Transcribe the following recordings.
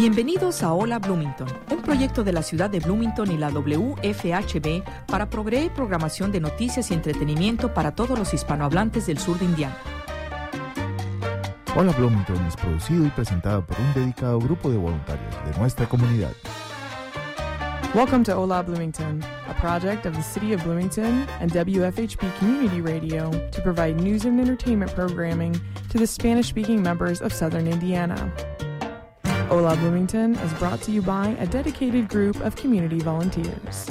Bienvenidos a Hola Bloomington, un proyecto de la ciudad de Bloomington y la WFHB para proveer programación de noticias y entretenimiento para todos los hispanohablantes del sur de Indiana. Hola Bloomington es producido y presentado por un dedicado grupo de voluntarios de nuestra comunidad. Welcome to Hola Bloomington, a project of the City of Bloomington and WFHB Community Radio to provide news and entertainment programming to the Spanish speaking members of southern Indiana. Hola Bloomington is brought to you by a dedicated group of community volunteers.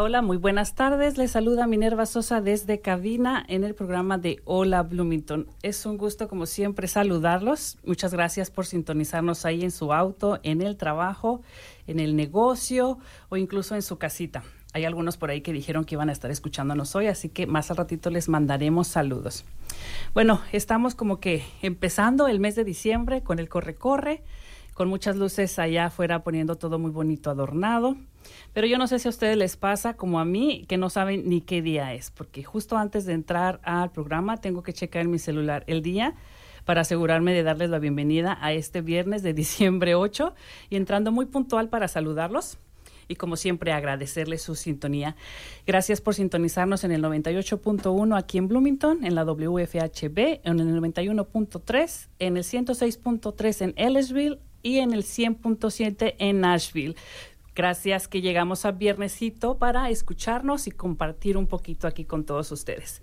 Hola, muy buenas tardes. Les saluda Minerva Sosa desde cabina en el programa de Hola Bloomington. Es un gusto, como siempre, saludarlos. Muchas gracias por sintonizarnos ahí en su auto, en el trabajo, en el negocio o incluso en su casita. Hay algunos por ahí que dijeron que iban a estar escuchándonos hoy, así que más al ratito les mandaremos saludos. Bueno, estamos como que empezando el mes de diciembre con el corre-corre, con muchas luces allá afuera poniendo todo muy bonito adornado. Pero yo no sé si a ustedes les pasa como a mí, que no saben ni qué día es, porque justo antes de entrar al programa tengo que checar en mi celular el día para asegurarme de darles la bienvenida a este viernes de diciembre 8 y entrando muy puntual para saludarlos y como siempre agradecerles su sintonía. Gracias por sintonizarnos en el 98.1 aquí en Bloomington, en la WFHB, en el 91.3, en el 106.3 en Ellisville y en el 100.7 en Nashville. Gracias que llegamos a viernesito para escucharnos y compartir un poquito aquí con todos ustedes.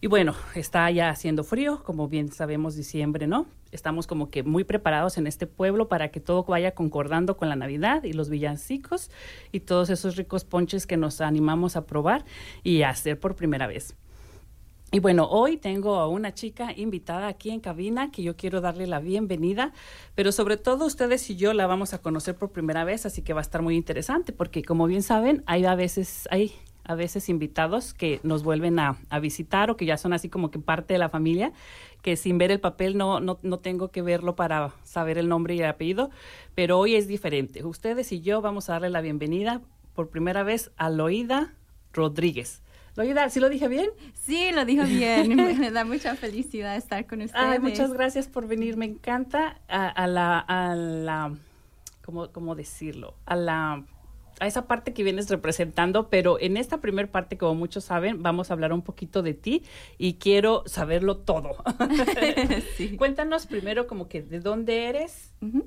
Y bueno, está ya haciendo frío, como bien sabemos diciembre, ¿no? Estamos como que muy preparados en este pueblo para que todo vaya concordando con la Navidad y los villancicos y todos esos ricos ponches que nos animamos a probar y a hacer por primera vez. Y bueno, hoy tengo a una chica invitada aquí en cabina que yo quiero darle la bienvenida, pero sobre todo ustedes y yo la vamos a conocer por primera vez, así que va a estar muy interesante porque como bien saben, hay a veces hay a veces invitados que nos vuelven a, visitar o que ya son así como que parte de la familia, que sin ver el papel no, no, no tengo que verlo para saber el nombre y el apellido, pero hoy es diferente. Ustedes y yo vamos a darle la bienvenida por primera vez a Loida Rodríguez. Loida, ¿sí lo dije bien? Sí, lo dijo bien. Me da mucha felicidad estar con ustedes. Ay, muchas gracias por venir. Me encanta a, a la, a la, ¿cómo, ¿cómo decirlo? A la a esa parte que vienes representando, pero en esta primer parte, como muchos saben, vamos a hablar un poquito de ti y quiero saberlo todo. sí. Cuéntanos primero como que de dónde eres uh -huh.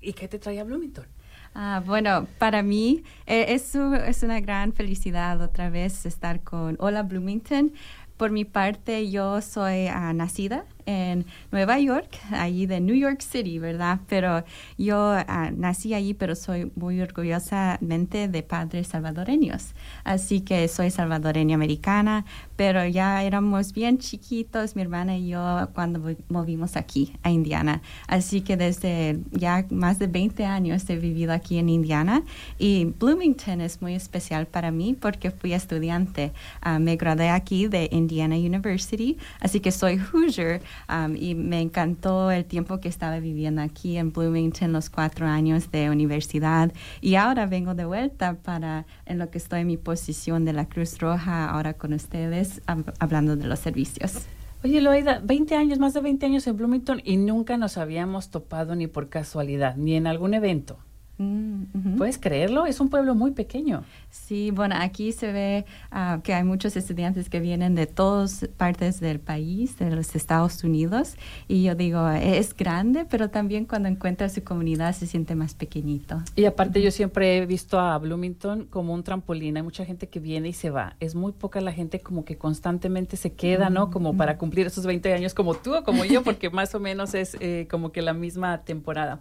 y qué te trae a Bloomington. Ah, bueno, para mí eh, es, es, una gran felicidad otra vez estar con Hola Bloomington. Por mi parte, yo soy uh, nacida en Nueva York, allí de New York City, ¿verdad? Pero yo uh, nací allí, pero soy muy orgullosamente de padres salvadoreños. Así que soy salvadoreña americana, pero ya éramos bien chiquitos, mi hermana y yo, cuando movimos aquí a Indiana. Así que desde ya más de 20 años he vivido aquí en Indiana y Bloomington es muy especial para mí porque fui estudiante. Uh, me gradué aquí de Indiana University, así que soy Hoosier um, y me encantó el tiempo que estaba viviendo aquí en Bloomington, los cuatro años de universidad y ahora vengo de vuelta para en lo que estoy en mi posición de la Cruz Roja ahora con ustedes hablando de los servicios. Oye, Loida, 20 años, más de 20 años en Bloomington y nunca nos habíamos topado ni por casualidad, ni en algún evento. Mm. ¿Puedes creerlo? Es un pueblo muy pequeño. Sí, bueno, aquí se ve uh, que hay muchos estudiantes que vienen de todas partes del país, de los Estados Unidos, y yo digo, es grande, pero también cuando encuentra su comunidad se siente más pequeñito. Y aparte yo siempre he visto a Bloomington como un trampolín, hay mucha gente que viene y se va, es muy poca la gente como que constantemente se queda, ¿no? Mm, Como para cumplir esos 20 años como tú o como yo, porque más o menos es eh, como que la misma temporada.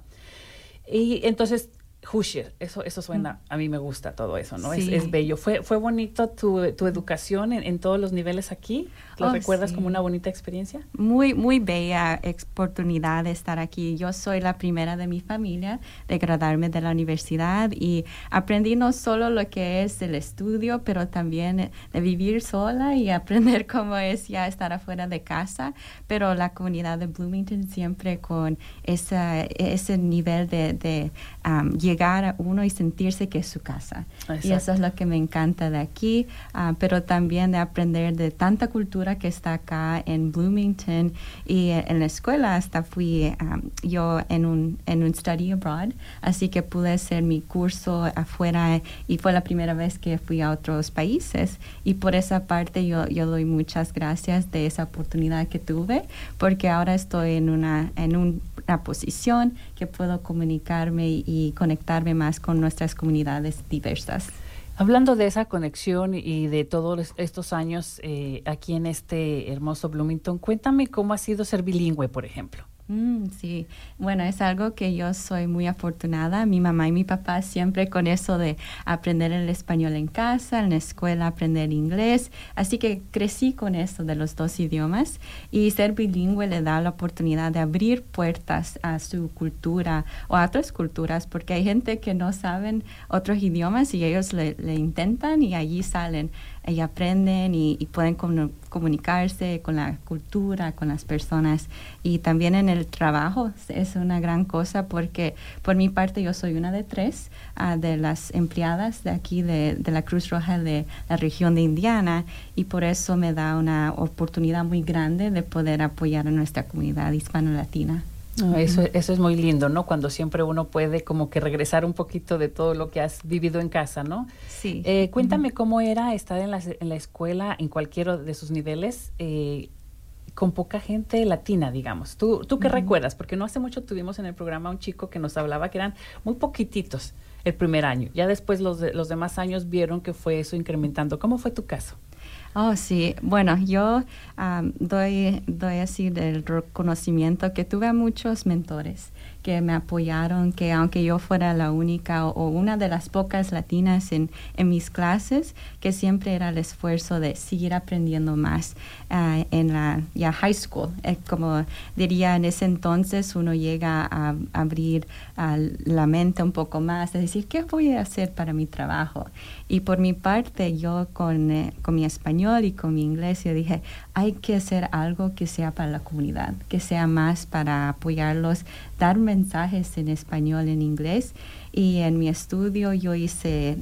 Y entonces Hoosier, eso, eso suena, a mí me gusta todo eso, ¿no? Es, es, bello. ¿Fue, fue bonito tu, tu educación en, en, todos los niveles aquí? ¿Lo oh, recuerdas como una bonita experiencia? Muy, muy bella oportunidad de estar aquí. Yo soy la primera de mi familia de graduarme de la universidad y aprendí no solo lo que es el estudio, pero también de vivir sola y aprender cómo es ya estar afuera de casa, pero la comunidad de Bloomington siempre con esa, ese nivel de, de um, llegar a uno y sentirse que es su casa. Y eso es lo que me encanta de aquí, uh, pero también de aprender de tanta cultura que está acá en Bloomington y en la escuela. Hasta fui um, yo en un, en un study abroad, así que pude hacer mi curso afuera y fue la primera vez que fui a otros países. Y por esa parte yo, yo doy muchas gracias de esa oportunidad que tuve porque ahora estoy en una, en una posición que puedo comunicarme y conectarme más con nuestras comunidades diversas. Hablando de esa conexión y de todos estos años eh, aquí en este hermoso Bloomington, cuéntame cómo ha sido ser bilingüe, por ejemplo. Mm, sí, bueno, es algo que yo soy muy afortunada. Mi mamá y mi papá siempre con eso de aprender el español en casa, en la escuela aprender inglés. Así que crecí con eso de los dos idiomas y ser bilingüe le da la oportunidad de abrir puertas a su cultura o a otras culturas porque hay gente que no saben otros idiomas y ellos le, le intentan y allí salen y aprenden y, pueden comunicarse con la cultura, con las personas. Y también en el trabajo es una gran cosa porque por mi parte yo soy una de tres ah, de las empleadas de aquí de, de, la Cruz Roja de la región de Indiana y por eso me da una oportunidad muy grande de poder apoyar a nuestra comunidad hispano-latina. Eso, eso es muy lindo, ¿no? Cuando siempre uno puede como que regresar un poquito de todo lo que has vivido en casa, ¿no? Sí. Eh, cuéntame cómo era estar en la, en la escuela, en cualquiera de sus niveles, eh, con poca gente latina, digamos. ¿Tú, tú qué recuerdas? Porque no hace mucho tuvimos en el programa un chico que nos hablaba que eran muy poquititos el primer año. Ya después los, de, los demás años vieron que fue eso incrementando. ¿Cómo fue tu caso? Oh, sí. Bueno, yo doy, doy así del reconocimiento que tuve a muchos mentores que me apoyaron, que aunque yo fuera la única o, una de las pocas latinas en, en, mis clases, que siempre era el esfuerzo de seguir aprendiendo más uh, en la ya high school. Eh, como diría en ese entonces, uno llega a, abrir uh, la mente un poco más, de decir, ¿qué voy a hacer para mi trabajo? Y por mi parte, yo con, eh, con mi español y con mi inglés, yo dije, hay que hacer algo que sea para la comunidad, que sea más para apoyarlos, dar mensajes en español, en inglés. Y en mi estudio yo hice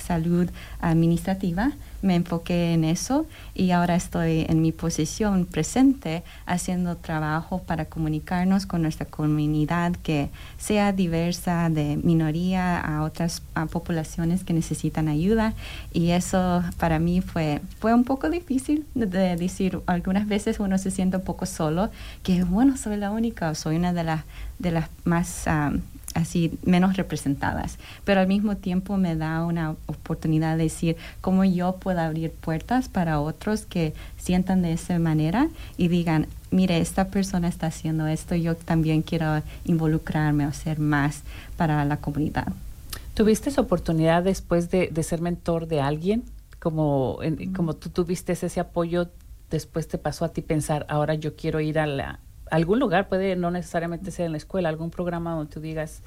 salud administrativa me enfoqué en eso y ahora estoy en mi posición presente haciendo trabajo para comunicarnos con nuestra comunidad que sea diversa de minoría a otras poblaciones que necesitan ayuda. Y eso para mí fue fue un poco difícil de, decir. Algunas veces uno se siente un poco solo que bueno soy la única soy una de las de las más um, así menos representadas, pero al mismo tiempo me da una oportunidad de decir cómo yo puedo abrir puertas para otros que sientan de esa manera y digan, mire, esta persona está haciendo esto, yo también quiero involucrarme o hacer más para la comunidad. ¿Tuviste esa oportunidad después de, ser mentor de alguien? Como, como tú tuviste ese apoyo, después te pasó a ti pensar, ahora yo quiero ir a la, algún lugar, puede no necesariamente ser en la escuela, algún programa donde tú digas,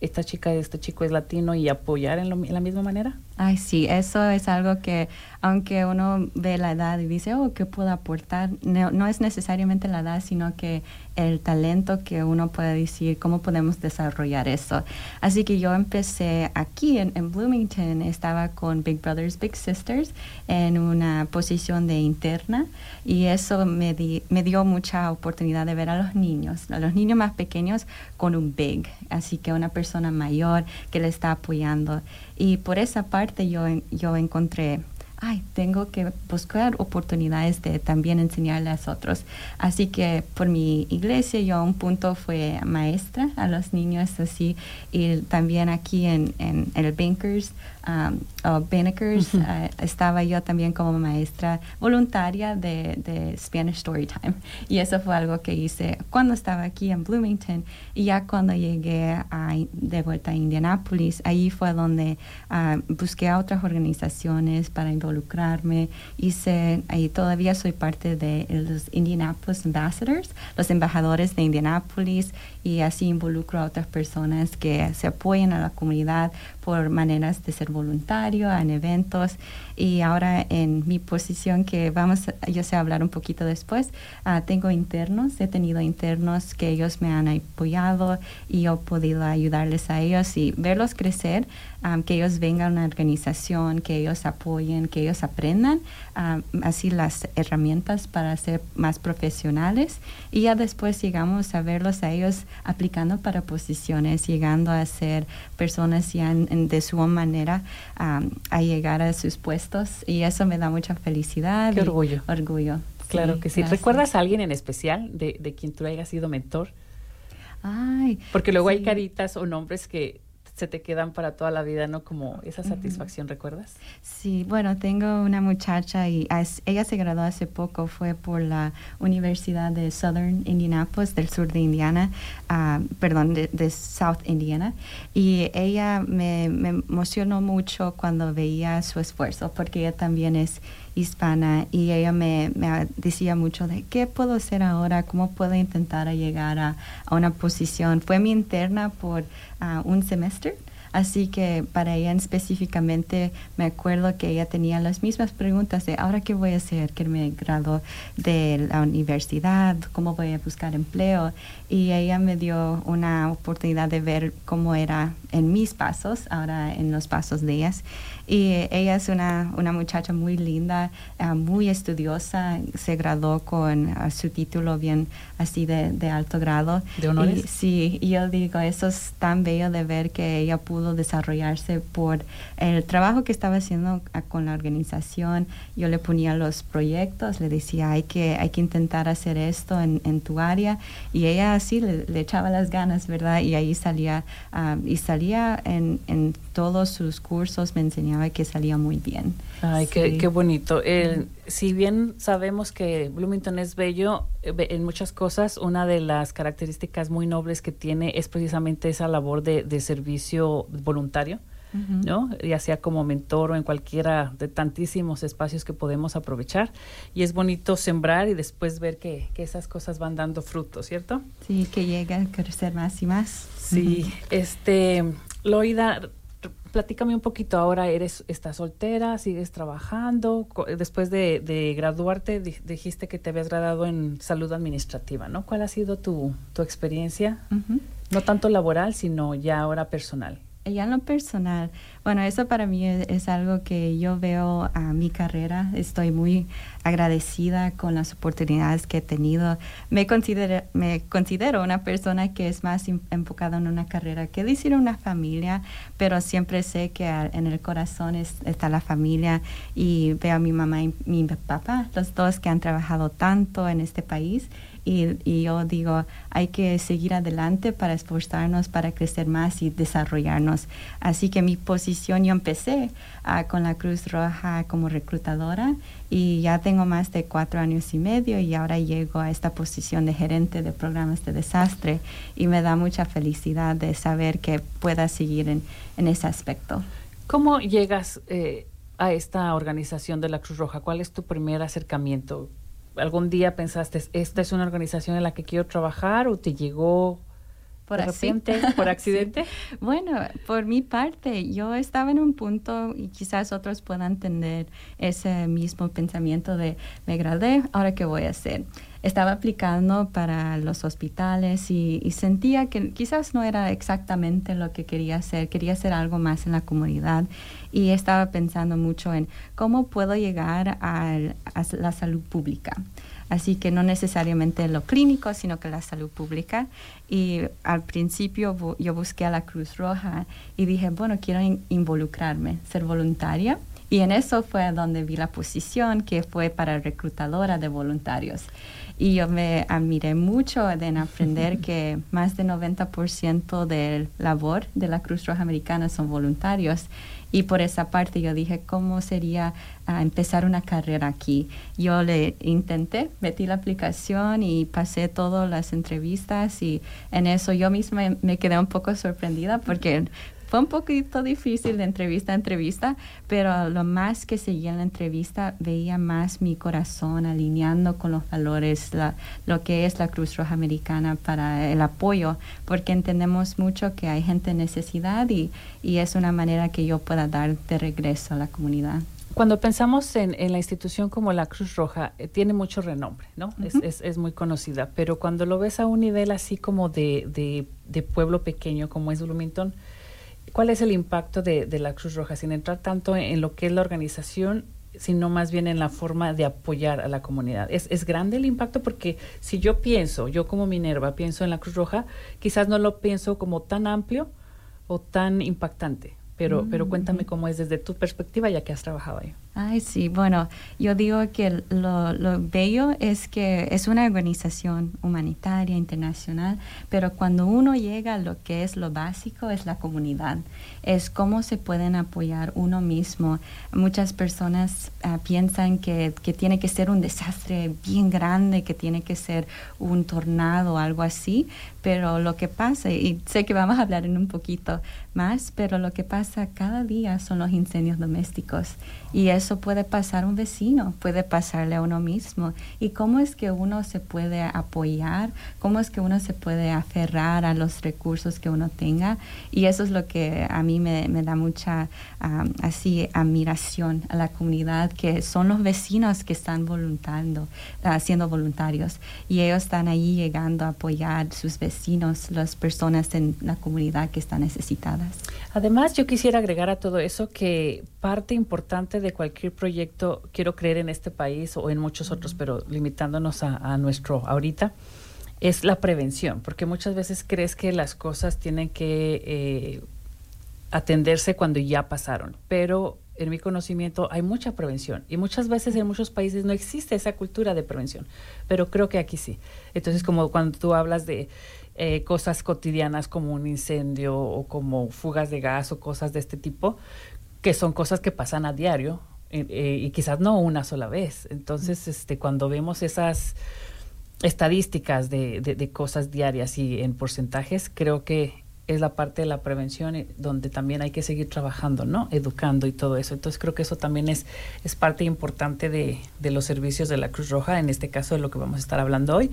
esta chica, este chico es latino y apoyar en, en la misma manera? Ay, sí, eso es algo que, aunque uno ve la edad y dice, oh, ¿qué puedo aportar? No, es necesariamente la edad, sino que el talento que uno puede decir, cómo podemos desarrollar eso. Así que yo empecé aquí en, Bloomington, estaba con Big Brothers, Big Sisters en una posición de interna y eso me, me dio mucha oportunidad de ver a los niños, a los niños más pequeños con un Big, así que una persona mayor que le está apoyando. Y por esa parte yo, yo encontré, ay, tengo que buscar oportunidades de también enseñarle a otros. Así que por mi iglesia yo a un punto fue maestra a los niños así y también aquí en, en el Bankers um, o uh, estaba yo también como maestra voluntaria de, de Spanish Storytime. Y eso fue algo que hice cuando estaba aquí en Bloomington. Y ya cuando llegué a, de vuelta a Indianapolis, ahí fue donde uh, busqué a otras organizaciones para involucrarme. Hice, ahí todavía soy parte de los Indianapolis Ambassadors, los embajadores de Indianapolis, y así involucro a otras personas que se apoyen a la comunidad por maneras de ser voluntario en eventos y ahora en mi posición que vamos yo sé hablar un poquito después uh, tengo internos he tenido internos que ellos me han apoyado y yo he podido ayudarles a ellos y verlos crecer um, que ellos vengan a una organización que ellos apoyen que ellos aprendan um, así las herramientas para ser más profesionales. Y ya después llegamos a verlos a ellos aplicando para posiciones llegando a ser personas ya en de su manera a llegar a sus puestos y eso me da mucha felicidad. Qué orgullo. Orgullo. Claro que sí. ¿Recuerdas a alguien en especial de, de quien tú hayas sido mentor? Ay. Porque luego hay caritas o nombres que se te quedan para toda la vida, ¿no? Como esa satisfacción, ¿recuerdas? Sí, bueno, tengo una muchacha y ella se graduó hace poco, fue por la Universidad de Southern Indianapolis, del sur de Indiana, ah, perdón, de, South Indiana, y ella me, me emocionó mucho cuando veía su esfuerzo, porque ella también es hispana y ella me, decía mucho de qué puedo hacer ahora, cómo puedo intentar llegar a, una posición. Fue mi interna por ah, un semestre Así que para ella específicamente me acuerdo que ella tenía las mismas preguntas de ahora qué voy a hacer, que me graduó de la universidad, cómo voy a buscar empleo. Y ella me dio una oportunidad de ver cómo era en mis pasos, ahora en los pasos de ellas. Y ella es una, una muchacha muy linda, ah, muy estudiosa, se graduó con ah, su título bien así de, de alto grado. ¿De honores? sí, y yo digo, eso es tan bello de ver que ella pudo desarrollarse por el trabajo que estaba haciendo ah, con la organización. Yo le ponía los proyectos, le decía, hay que, hay que intentar hacer esto en, en tu área. Y ella así le, echaba las ganas, ¿verdad? Y ahí salía, y salía en, en todos sus cursos, me enseñaba que salía muy bien. Ay, qué, qué, bonito. si bien sabemos que Bloomington es bello eh, en muchas cosas, una de las características muy nobles que tiene es precisamente esa labor de, de servicio voluntario. ¿no? Ya sea como mentor o en cualquiera de tantísimos espacios que podemos aprovechar. Y es bonito sembrar y después ver que, que esas cosas van dando frutos, ¿cierto? Sí, que llega a crecer más y más. Sí, este, Loida, platícame un poquito ahora, eres, estás soltera, sigues trabajando, después de, graduarte dijiste que te habías graduado en salud administrativa, ¿no? ¿Cuál ha sido tu, tu experiencia? No tanto laboral, sino ya ahora personal ya en lo personal, bueno, eso para mí es, algo que yo veo a mi carrera. Estoy muy agradecida con las oportunidades que he tenido. Me considero, me considero una persona que es más enfocada en una carrera que decir una familia, pero siempre sé que en el corazón está la familia y veo a mi mamá y mi papá, los dos que han trabajado tanto en este país y, yo digo, hay que seguir adelante para esforzarnos, para crecer más y desarrollarnos. Así que mi posición, yo empecé ah, con la Cruz Roja como reclutadora y ya tengo más de cuatro años y medio y ahora llego a esta posición de gerente de programas de desastre y me da mucha felicidad de saber que pueda seguir en, ese aspecto. ¿Cómo llegas eh, a esta organización de la Cruz Roja? ¿Cuál es tu primer acercamiento? Algún día pensaste, esta es una organización en la que quiero trabajar o te llegó por accidente? ¿Por accidente? Bueno, por mi parte, yo estaba en un punto y quizás otros puedan tener ese mismo pensamiento de me gradué, ahora qué voy a hacer. Estaba aplicando para los hospitales y, sentía que quizás no era exactamente lo que quería hacer, quería hacer algo más en la comunidad y estaba pensando mucho en cómo puedo llegar a la salud pública. Así que no necesariamente lo clínico, sino que la salud pública. Y al principio yo busqué a la Cruz Roja y dije, bueno, quiero involucrarme, ser voluntaria Y en eso fue donde vi la posición que fue para reclutadora de voluntarios. Y yo me admiré mucho en aprender que más del 90% de labor de la Cruz Roja Americana son voluntarios. Y por esa parte yo dije, ¿cómo sería ah, empezar una carrera aquí? Yo le intenté, metí la aplicación y pasé todas las entrevistas y en eso yo misma me quedé un poco sorprendida porque fue un poquito difícil de entrevista a entrevista, pero lo más que seguía en la entrevista veía más mi corazón alineando con los valores, lo que es la Cruz Roja Americana para el apoyo, porque entendemos mucho que hay gente en necesidad y, y es una manera que yo pueda dar de regreso a la comunidad. Cuando pensamos en, la institución como la Cruz Roja, eh, tiene mucho renombre, ¿no? es, es, muy conocida, pero cuando lo ves a un nivel así como de, de, de pueblo pequeño como es Bloomington, ¿Cuál es el impacto de, la Cruz Roja, sin entrar tanto en, lo que es la organización, sino más bien en la forma de apoyar a la comunidad? ¿Es, es grande el impacto? Porque si yo pienso, yo como Minerva pienso en la Cruz Roja, quizás no lo pienso como tan amplio o tan impactante. Pero, pero mm, cuéntame cómo es desde tu perspectiva, ya que has trabajado ahí. Ay, sí, bueno, yo digo que lo, lo, bello es que es una organización humanitaria internacional, pero cuando uno llega a lo que es lo básico, es la comunidad, es cómo se pueden apoyar uno mismo. Muchas personas ah, piensan que, que, tiene que ser un desastre bien grande, que tiene que ser un tornado o algo así, pero lo que pasa, y sé que vamos a hablar en un poquito más, pero lo que pasa cada día son los incendios domésticos y eso puede pasar a un vecino, puede pasarle a uno mismo. ¿Y cómo es que uno se puede apoyar? ¿Cómo es que uno se puede aferrar a los recursos que uno tenga? Y eso es lo que a mí me, da mucha así admiración a la comunidad, que son los vecinos que están voluntando, siendo voluntarios. Y ellos están ahí llegando a apoyar sus vecinos, las personas en la comunidad que están necesitadas. Además, yo quisiera agregar a todo eso que parte importante de cualquier proyecto, quiero creer en este país o en muchos otros, pero limitándonos a, nuestro ahorita, es la prevención, porque muchas veces crees que las cosas tienen que eh, atenderse cuando ya pasaron, pero en mi conocimiento hay mucha prevención y muchas veces en muchos países no existe esa cultura de prevención, pero creo que aquí sí. Entonces, como cuando tú hablas de eh, cosas cotidianas como un incendio o como fugas de gas o cosas de este tipo, que son cosas que pasan a diario eh, eh, y quizás no una sola vez. Entonces, este, cuando vemos esas estadísticas de, de, cosas diarias y en porcentajes, creo que es la parte de la prevención eh, donde también hay que seguir trabajando, ¿no? Educando y todo eso. Entonces creo que eso también es, es parte importante de, de los servicios de la Cruz Roja, en este caso de lo que vamos a estar hablando hoy.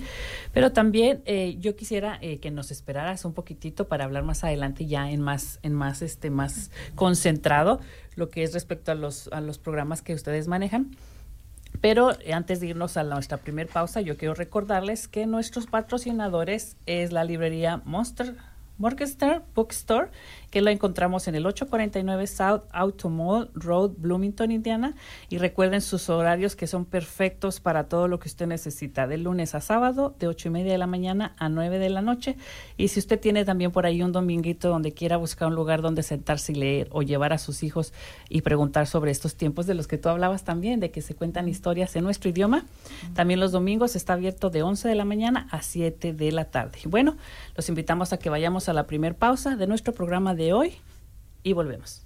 Pero también eh, yo quisiera eh, que nos esperaras un poquitito para hablar más adelante ya en más, en más, este, más concentrado lo que es respecto a los, a los programas que ustedes manejan. Pero antes de irnos a nuestra primera pausa, yo quiero recordarles que nuestros patrocinadores es la librería Monster Bookstore, que lo encontramos en el 849 South Automall Road, Bloomington, Indiana. Y recuerden sus horarios que son perfectos para todo lo que usted necesita, de lunes a sábado, de 8 y media de la mañana a 9 de la noche. Y si usted tiene también por ahí un dominguito donde quiera buscar un lugar donde sentarse y leer o llevar a sus hijos y preguntar sobre estos tiempos de los que tú hablabas también, de que se cuentan historias en nuestro idioma, también los domingos está abierto de 11 de la mañana a 7 de la tarde. Bueno, los invitamos a que vayamos a la primera pausa de nuestro programa de hoy y volvemos.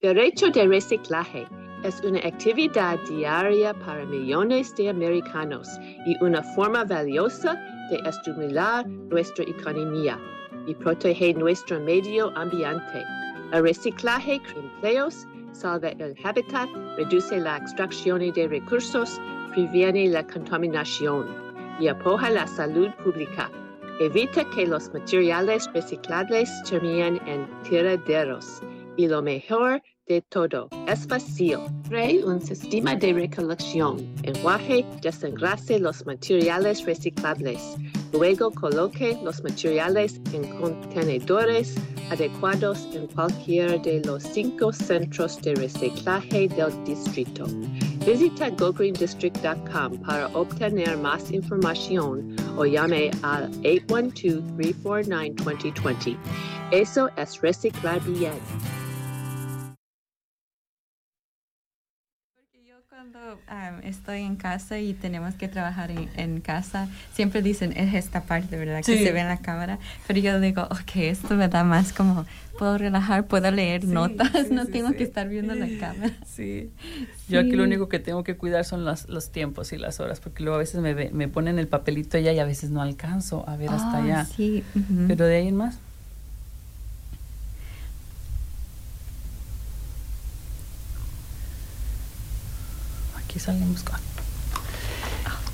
Derecho de reciclaje es una actividad diaria para millones de americanos y una forma valiosa de estimular nuestra economía y proteger nuestro medio ambiente. El reciclaje crea empleos, salva el hábitat, reduce la extracción de recursos, previene la contaminación y apoya la salud pública. Evita que los materiales reciclables terminen en tiraderos. Y lo mejor de todo, es fácil. Cree un sistema de recolección. Enjuague, desengrase los materiales reciclables. Luego coloque los materiales en contenedores adecuados en cualquiera de los cinco centros de reciclaje del distrito. Visita gogreendistrict.com para obtener más información o llame al 812-349-2020. Eso es reciclar bien. Um, estoy en casa y tenemos que trabajar en, en, casa, siempre dicen, es esta parte, ¿verdad? Que se ve en la cámara. Pero yo digo, ok, esto me da más como, puedo relajar, puedo leer notas, no tengo que estar viendo la cámara. Sí. Yo aquí lo único que tengo que cuidar son los, los tiempos y las horas, porque luego a veces me, me ponen el papelito allá y a veces no alcanzo a ver hasta Ah, allá. Sí. Pero de ahí en más. Aquí salimos con.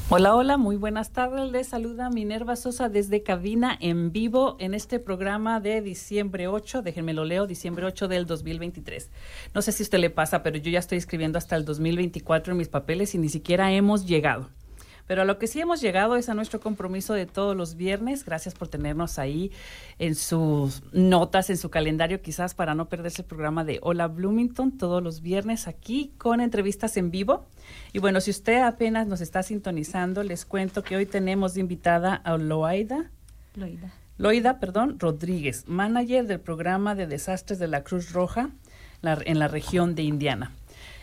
Hola, hola, muy buenas tardes. Les saluda Minerva Sosa desde cabina en vivo en este programa de diciembre 8, déjenme lo leo, diciembre 8 del 2023. No sé si a usted le pasa, pero yo ya estoy escribiendo hasta el 2024 en mis papeles y ni siquiera hemos llegado. Pero a lo que sí hemos llegado es a nuestro compromiso de todos los viernes. Gracias por tenernos ahí en sus notas, en su calendario, quizás para no perderse el programa de Hola Bloomington todos los viernes aquí con entrevistas en vivo. Y bueno, si usted apenas nos está sintonizando, les cuento que hoy tenemos de invitada a Loaida. Loida. Loida, perdón, Rodríguez, manager del programa de desastres de la Cruz Roja en la región de Indiana.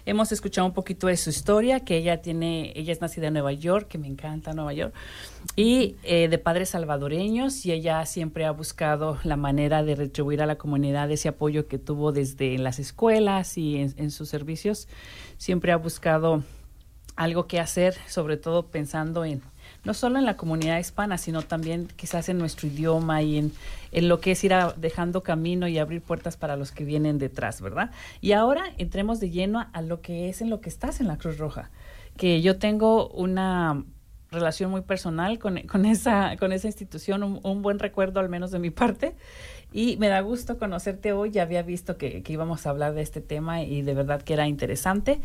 Hemos escuchado un poquito de su historia, que ella tiene, ella es nacida en Nueva York, que me encanta Nueva York, y eh, de padres salvadoreños, y ella siempre ha buscado la manera de retribuir a la comunidad ese apoyo que tuvo desde las escuelas y en, en sus servicios. Siempre ha buscado algo que hacer, sobre todo pensando en no solo en la comunidad hispana, sino también quizás en nuestro idioma y en, en lo que es ir dejando camino y abrir puertas para los que vienen detrás, ¿verdad? Y ahora entremos de lleno a lo que es en lo que estás en la Cruz Roja, que yo tengo una relación muy personal con, con, esa, con esa institución, un, un, buen recuerdo al menos de mi parte. Y me da gusto conocerte hoy, ya había visto que, que íbamos a hablar de este tema y de verdad que era interesante.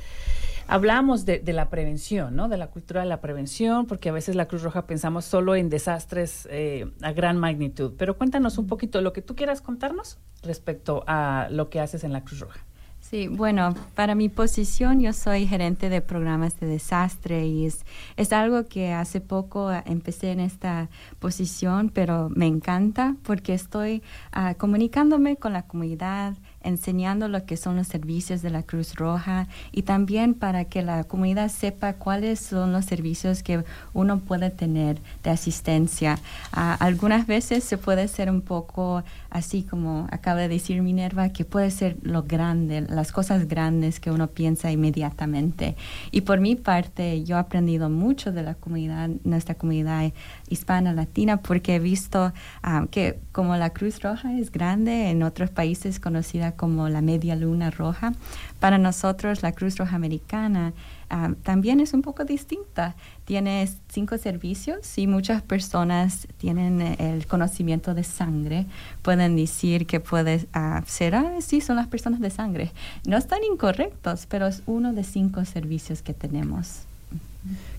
Hablamos de, de, la prevención, ¿no? De la cultura de la prevención, porque a veces la Cruz Roja pensamos solo en desastres eh, a gran magnitud. Pero cuéntanos un poquito lo que tú quieras contarnos respecto a lo que haces en la Cruz Roja. Sí, bueno, para mi posición yo soy gerente de programas de desastre y es, es algo que hace poco empecé en esta posición, pero me encanta porque estoy uh, comunicándome con la comunidad, enseñando lo que son los servicios de la Cruz Roja y también para que la comunidad sepa cuáles son los servicios que uno puede tener de asistencia. Uh, algunas veces se puede ser un poco así como acaba de decir Minerva, que puede ser lo grande, las cosas grandes que uno piensa inmediatamente. Y por mi parte, yo he aprendido mucho de la comunidad, nuestra comunidad hispana latina, porque he visto um, que como la Cruz Roja es grande, en otros países conocida como la Media Luna Roja, para nosotros la Cruz Roja Americana uh, también es un poco distinta. Tiene cinco servicios y muchas personas tienen el conocimiento de sangre. Pueden decir que puede uh, ser, ah, sí, son las personas de sangre. No están incorrectos, pero es uno de cinco servicios que tenemos.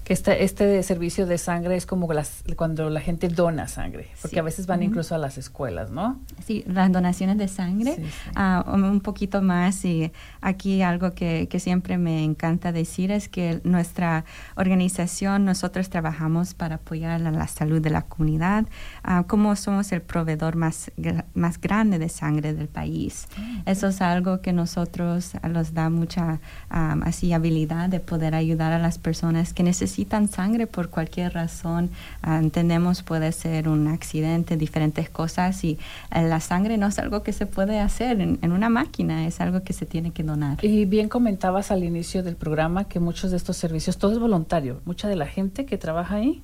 Que este, este servicio de sangre es como las, cuando la gente dona sangre, porque Sí. a veces van incluso a las escuelas, ¿no? Sí, las donaciones de sangre, Sí, sí. ah, un poquito más. Y aquí algo que, que siempre me encanta decir es que nuestra organización, nosotros trabajamos para apoyar la, la salud de la comunidad, ah, como somos el proveedor más, gra- más grande de sangre del país. Eso es algo que nosotros ah, nos da mucha ah, así habilidad de poder ayudar a las personas que necesitan sangre por cualquier razón. Ah, entendemos puede ser un accidente, diferentes cosas y eh, la sangre no es algo que se puede hacer en, en una máquina, es algo que se tiene que donar. Y bien comentabas al inicio del programa que muchos de estos servicios, todo es voluntario. Mucha de la gente que trabaja ahí.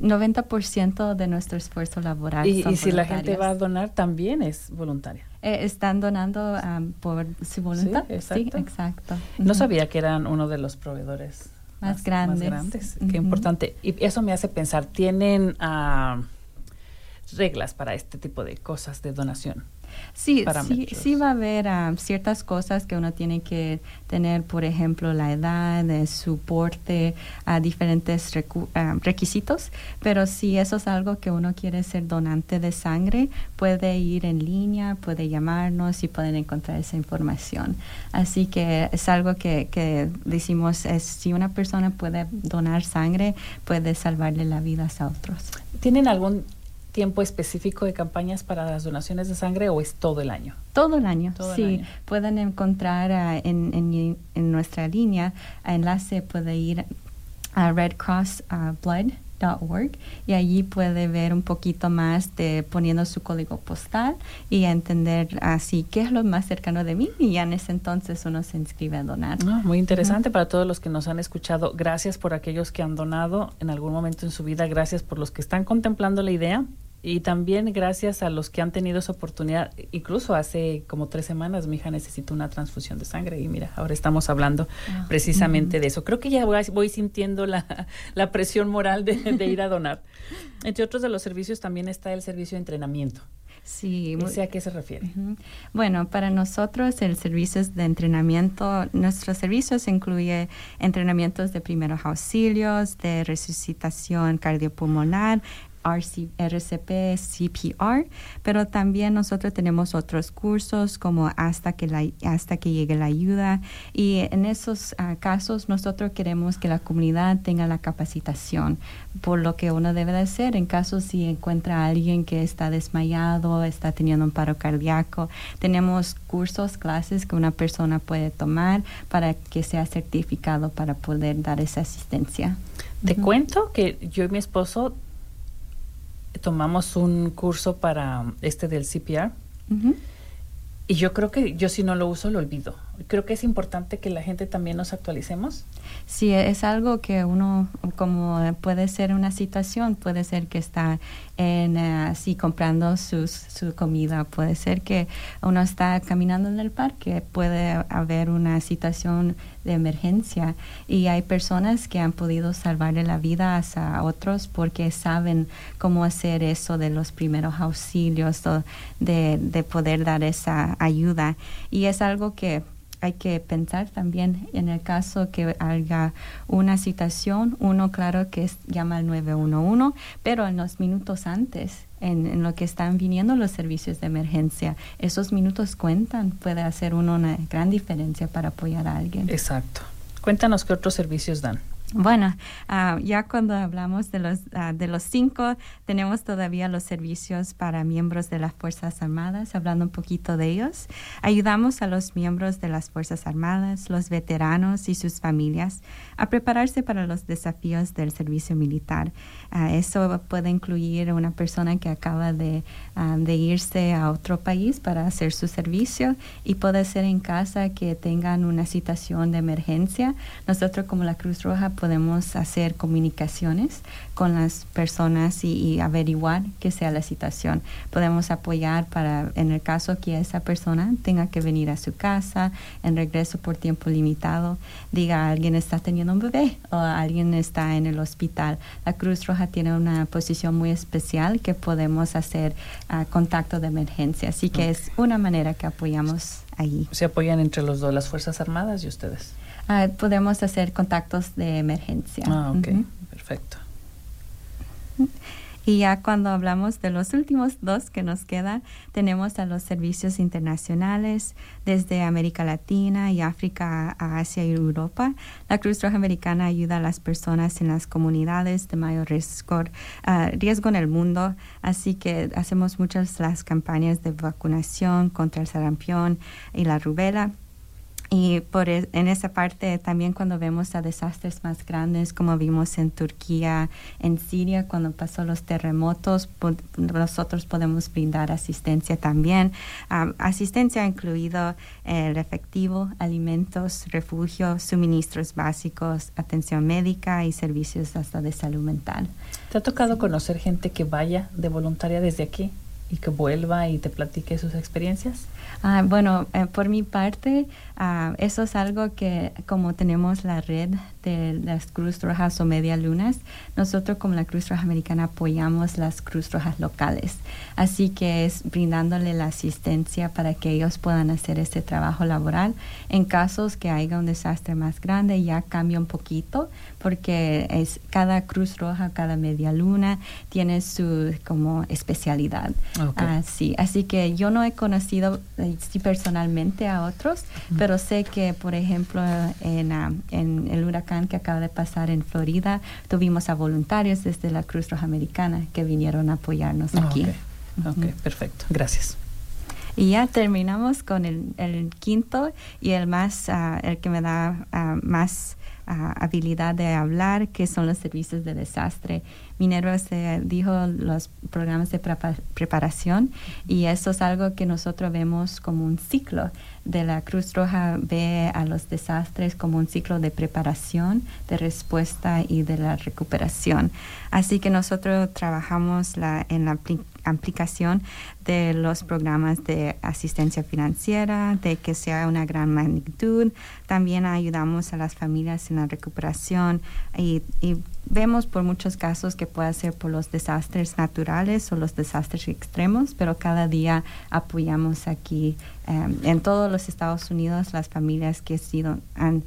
90% de nuestro esfuerzo laboral Y, son y si la gente va a donar, también es voluntaria. Eh, están donando ah, por su voluntad. exacto. exacto. No Ujú. sabía que eran uno de los proveedores Más grandes. grandes. Qué importante. Y eso me hace pensar, ¿tienen ah, reglas para este tipo de cosas de donación? Sí, sí, parámetros. sí va a haber ah, ciertas cosas que uno tiene que tener, por ejemplo, la edad, eh, su porte, ah, diferentes recu- ah, requisitos, pero si eso es algo que uno quiere ser donante de sangre, puede ir en línea, puede llamarnos y pueden encontrar esa información. Así que es algo que, que decimos, es, si una persona puede donar sangre, puede salvarle la vida a otros. ¿Tienen algún tiempo específico de campañas para las donaciones de sangre o es todo el año? Todo el año, sí. Pueden encontrar uh, en, en, en, nuestra línea, enlace puede ir a Red Cross uh, Blood org y allí puede ver un poquito más de poniendo su código postal y entender así qué es lo más cercano de mí y ya en ese entonces uno se inscribe a donar. Ah, muy interesante para todos los que nos han escuchado. Gracias por aquellos que han donado en algún momento en su vida. Gracias por los que están contemplando la idea y también gracias a los que han tenido esa oportunidad, incluso hace como tres semanas mi hija necesitó una transfusión de sangre y mira, ahora estamos hablando ah, precisamente de eso. Creo que ya voy, sintiendo la, presión moral de, ir a donar. Entre otros de los servicios también está el servicio de entrenamiento. Sí. ¿A qué se refiere? Bueno, para nosotros el servicio de entrenamiento, nuestros servicios incluye entrenamientos de primeros auxilios, de resucitación cardiopulmonar, RCP, CPR, pero también nosotros tenemos otros cursos como hasta que, la, hasta que llegue la ayuda y en esos ah, casos nosotros queremos que la comunidad tenga la capacitación por lo que uno debe de hacer en caso si encuentra a alguien que está desmayado, está teniendo un paro cardíaco. Tenemos cursos, clases que una persona puede tomar para que sea certificado para poder dar esa asistencia. Te cuento que yo y mi esposo tomamos un curso para este del CPR. Y yo creo que yo si no lo uso lo olvido. Creo que es importante que la gente también nos actualicemos. Sí, es algo que uno, como puede ser una situación, puede ser que está en, uh, comprando sus, su comida, puede ser que uno está caminando en el parque, puede haber una situación de emergencia y hay personas que han podido salvarle la vida a otros porque saben cómo hacer eso de los primeros auxilios, de, de poder dar esa ayuda. Y es algo que hay que pensar también en el caso que haya una situación, uno claro que llama al 911, pero en los minutos antes, en, lo que están viniendo los servicios de emergencia, esos minutos cuentan, puede hacer uno una gran diferencia para apoyar a alguien. Exacto. Cuéntanos qué otros servicios dan. Bueno, uh, ya cuando hablamos de los, uh, de los cinco, tenemos todavía los servicios para miembros de las Fuerzas Armadas, hablando un poquito de ellos. Ayudamos a los miembros de las Fuerzas Armadas, los veteranos y sus familias a prepararse para los desafíos del servicio militar. Uh, eso puede incluir una persona que acaba de, de irse a otro país para hacer su servicio y puede ser en casa que tengan una situación de emergencia. Nosotros como la Cruz Roja podemos hacer comunicaciones con las personas y, averiguar qué sea la situación. Podemos apoyar para, en el caso que esa persona tenga que venir a su casa en regreso por tiempo limitado, diga alguien está teniendo un bebé o alguien está en el hospital. La Cruz Roja tiene una posición muy especial que podemos hacer uh, contacto de emergencia. Así que es una manera que apoyamos allí. Se apoyan entre los dos, las Fuerzas Armadas y ustedes. Ah, podemos hacer contactos de emergencia. Ah, ok, perfecto. Y ya cuando hablamos de los últimos dos que nos quedan, tenemos a los servicios internacionales desde América Latina y África a Asia y Europa. La Cruz Roja Americana ayuda a las personas en las comunidades de mayor riesgo, uh, riesgo en el mundo, así que hacemos muchas las campañas de vacunación contra el sarampión y la rubela y por e, en esa parte también cuando vemos a desastres más grandes como vimos en Turquía, en Siria, cuando pasó los terremotos, nosotros podemos brindar asistencia también. asistencia incluido el efectivo, alimentos, refugio, suministros básicos, atención médica y servicios hasta de salud mental. ¿Te ha tocado conocer gente que vaya de voluntaria desde aquí y que vuelva y te platique sus experiencias? Ah, bueno, eh, por mi parte, ah, eso es algo que como tenemos la red de las Cruz Rojas o Media Lunas, nosotros como la Cruz Roja Americana apoyamos las Cruz Rojas locales. Así que es brindándole la asistencia para que ellos puedan hacer este trabajo laboral. En casos que haya un desastre más grande, ya cambia un poquito porque es cada Cruz Roja, cada Media Luna tiene su como especialidad. Así, así que yo no he conocido eh, personalmente a otros, pero sé que, por ejemplo, en, ah, en el huracán que acaba de pasar en Florida, tuvimos a voluntarios desde la Cruz Roja Americana que vinieron a apoyarnos Ah, aquí. ok. Ok, perfecto. Gracias. Y ya terminamos con el, el quinto y el más, ah, el que me da ah, más habilidad de hablar, que son los servicios de desastre. Minerva se dijo los programas de prepa- preparación y eso es algo que nosotros vemos como un ciclo. De la Cruz Roja ve a los desastres como un ciclo de preparación, de respuesta y de la recuperación. Así que nosotros trabajamos la, en la aplicación de los programas de asistencia financiera, de que sea una gran magnitud. También ayudamos a las familias en la recuperación y, vemos por muchos casos que puede ser por los desastres naturales o los desastres extremos, pero cada día apoyamos aquí eh, en todos los Estados Unidos las familias que sido, han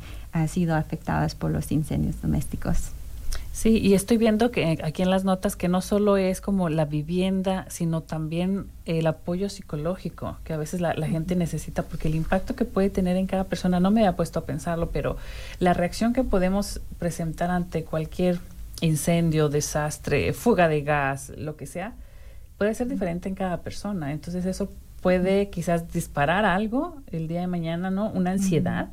sido afectadas por los incendios domésticos. Sí, y estoy viendo que aquí en las notas que no solo es como la vivienda, sino también el apoyo psicológico que a veces la, la gente necesita, porque el impacto que puede tener en cada persona, no me había puesto a pensarlo, pero la reacción que podemos presentar ante cualquier incendio, desastre, fuga de gas, lo que sea, puede ser diferente en cada persona. Entonces eso puede quizás disparar algo el día de mañana, ¿no? Una ansiedad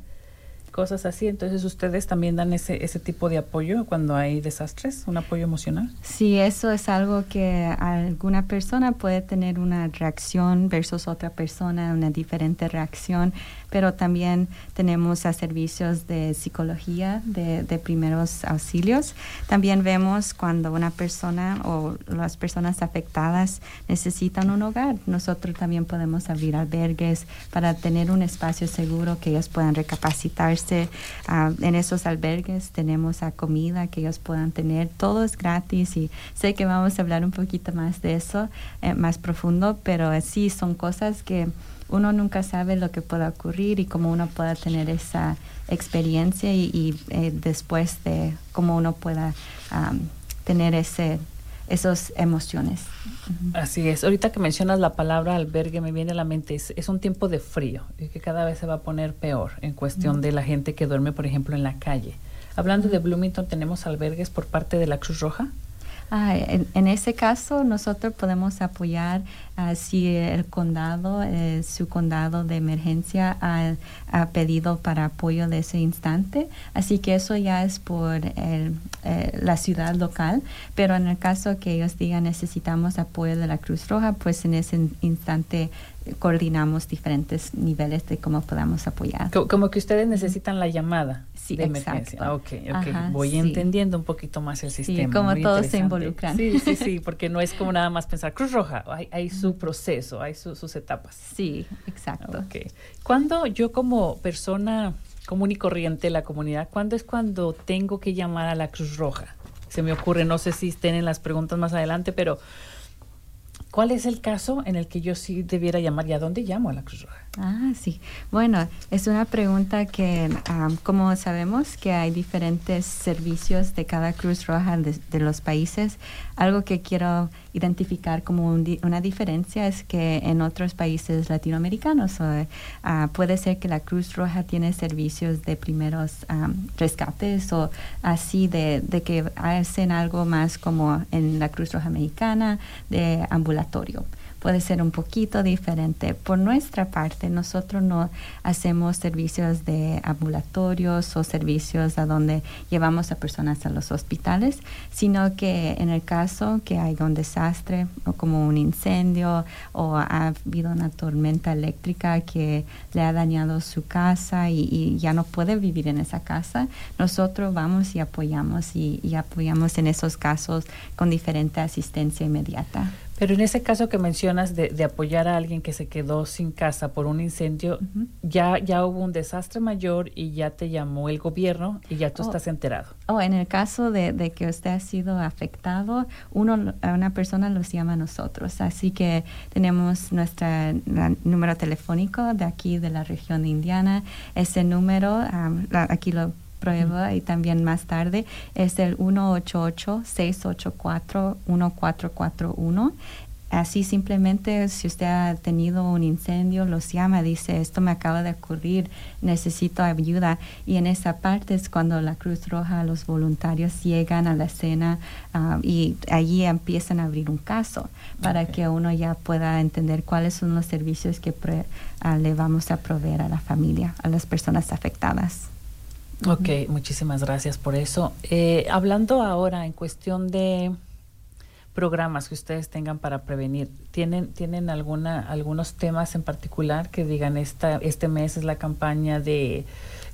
cosas así. Entonces, ¿ustedes también dan ese, ese tipo de apoyo cuando hay desastres? ¿Un apoyo emocional? Sí, eso es algo que alguna persona puede tener una reacción versus otra persona, una diferente reacción, pero también tenemos a servicios de psicología, de, de primeros auxilios. También vemos cuando una persona o las personas afectadas necesitan un hogar. Nosotros también podemos abrir albergues para tener un espacio seguro que ellos puedan recapacitarse. Ah, en esos albergues tenemos a comida que ellos puedan tener. Todo es gratis y sé que vamos a hablar un poquito más de eso, eh, más profundo, pero sí son cosas que uno nunca sabe lo que pueda ocurrir y cómo uno pueda tener esa experiencia y, y, eh, después de cómo uno pueda tener ese esas emociones. Así es. Ahorita que mencionas la palabra albergue, me viene a la mente, es, es un tiempo de frío y que cada vez se va a poner peor en cuestión de la gente que duerme, por ejemplo, en la calle. Hablando de Bloomington, ¿tenemos albergues por parte de la Cruz Roja? Ah, en, en, ese caso, nosotros podemos apoyar uh, si el condado, eh, su condado de emergencia ha, ha, pedido para apoyo de ese instante. Así que eso ya es por el, eh, la ciudad local. Pero en el caso que ellos digan necesitamos apoyo de la Cruz Roja, pues en ese instante coordinamos diferentes niveles de cómo podamos apoyar. Como, como que ustedes necesitan la llamada sí, de emergencia. Ah, ok, ok. Ajá, Voy sí. entendiendo un poquito más el sistema. Sí, como todos se involucran. Sí, sí, sí, porque no es como nada más pensar Cruz Roja, hay, hay su proceso, hay su, sus etapas. Sí, exacto. Ok. Cuando yo como persona común y corriente de la comunidad, ¿cuándo es cuando tengo que llamar a la Cruz Roja? Se me ocurre, no sé si estén en las preguntas más adelante, pero ¿Cuál es el caso en el que yo sí debiera llamar y a dónde llamo a la Cruz Roja? Ah, sí. Bueno, es una pregunta que, um, como sabemos que hay diferentes servicios de cada Cruz Roja de, de los países, algo que quiero identificar como un, una diferencia es que en otros países latinoamericanos uh, puede ser que la Cruz Roja tiene servicios de primeros um, rescates o así de, de, que hacen algo más como en la Cruz Roja Americana de ambulatorio puede ser un poquito diferente. Por nuestra parte, nosotros no hacemos servicios de ambulatorios o servicios a donde llevamos a personas a los hospitales, sino que en el caso que hay un desastre o como un incendio o ha habido una tormenta eléctrica que le ha dañado su casa y, y ya no puede vivir en esa casa, nosotros vamos y apoyamos y, y apoyamos en esos casos con diferente asistencia inmediata. Pero en ese caso que mencionas de, de, apoyar a alguien que se quedó sin casa por un incendio, uh -huh. ya, ya hubo un desastre mayor y ya te llamó el gobierno y ya tú oh. estás enterado. Oh, en el caso de, de, que usted ha sido afectado, uno, una persona los llama a nosotros. Así que tenemos nuestro número telefónico de aquí, de la región de Indiana. Ese número, um, aquí lo prueba y también más tarde es el 188-684-1441 así simplemente si usted ha tenido un incendio, los llama, dice, esto me acaba de ocurrir, necesito ayuda. Y en esa parte es cuando la Cruz Roja, los voluntarios llegan a la escena ah, y allí empiezan a abrir un caso para que uno ya pueda entender cuáles son los servicios que ah, le vamos a proveer a la familia, a las personas afectadas. Ok, muchísimas gracias por eso. Eh, hablando ahora en cuestión de programas que ustedes tengan para prevenir, ¿tienen, tienen alguna, algunos temas en particular que digan esta, este mes es la campaña de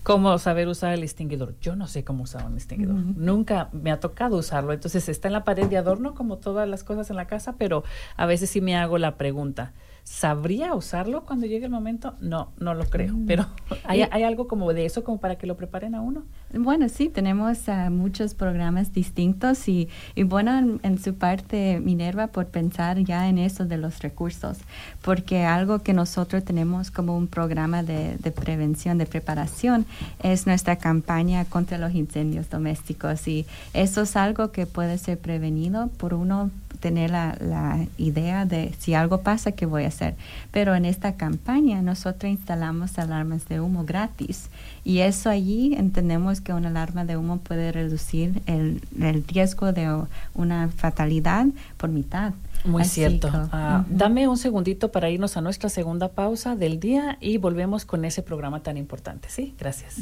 cómo saber usar el extinguidor? Yo no sé cómo usar un extinguidor. Nunca me ha tocado usarlo. Entonces está en la pared de adorno como todas las cosas en la casa, pero a veces sí me hago la pregunta. ¿Sabría usarlo cuando llegue el momento? No, no lo creo. Mm. Pero ¿hay, ¿hay, algo como de eso como para que lo preparen a uno? Bueno, sí, tenemos uh, muchos programas distintos y, y bueno, en, su parte, Minerva, por pensar ya en eso de los recursos, porque algo que nosotros tenemos como un programa de, de prevención, de preparación, es nuestra campaña contra los incendios domésticos y eso es algo que puede ser prevenido por uno tener la, la, idea de si algo pasa, ¿qué voy a hacer? Pero en esta campaña nosotros instalamos alarmas de humo gratis y eso allí entendemos que una alarma de humo puede reducir el, el riesgo de una fatalidad por mitad. Muy cierto. Ah, dame un segundito para irnos a nuestra segunda pausa del día y volvemos con ese programa tan importante. Sí, gracias.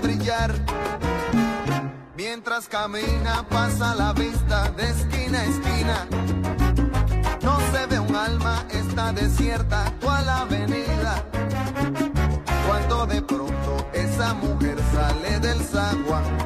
brillar. Mientras camina pasa la vista de esquina a esquina. No se ve un alma, está desierta toda la avenida. Cuando de pronto esa mujer sale del zaguán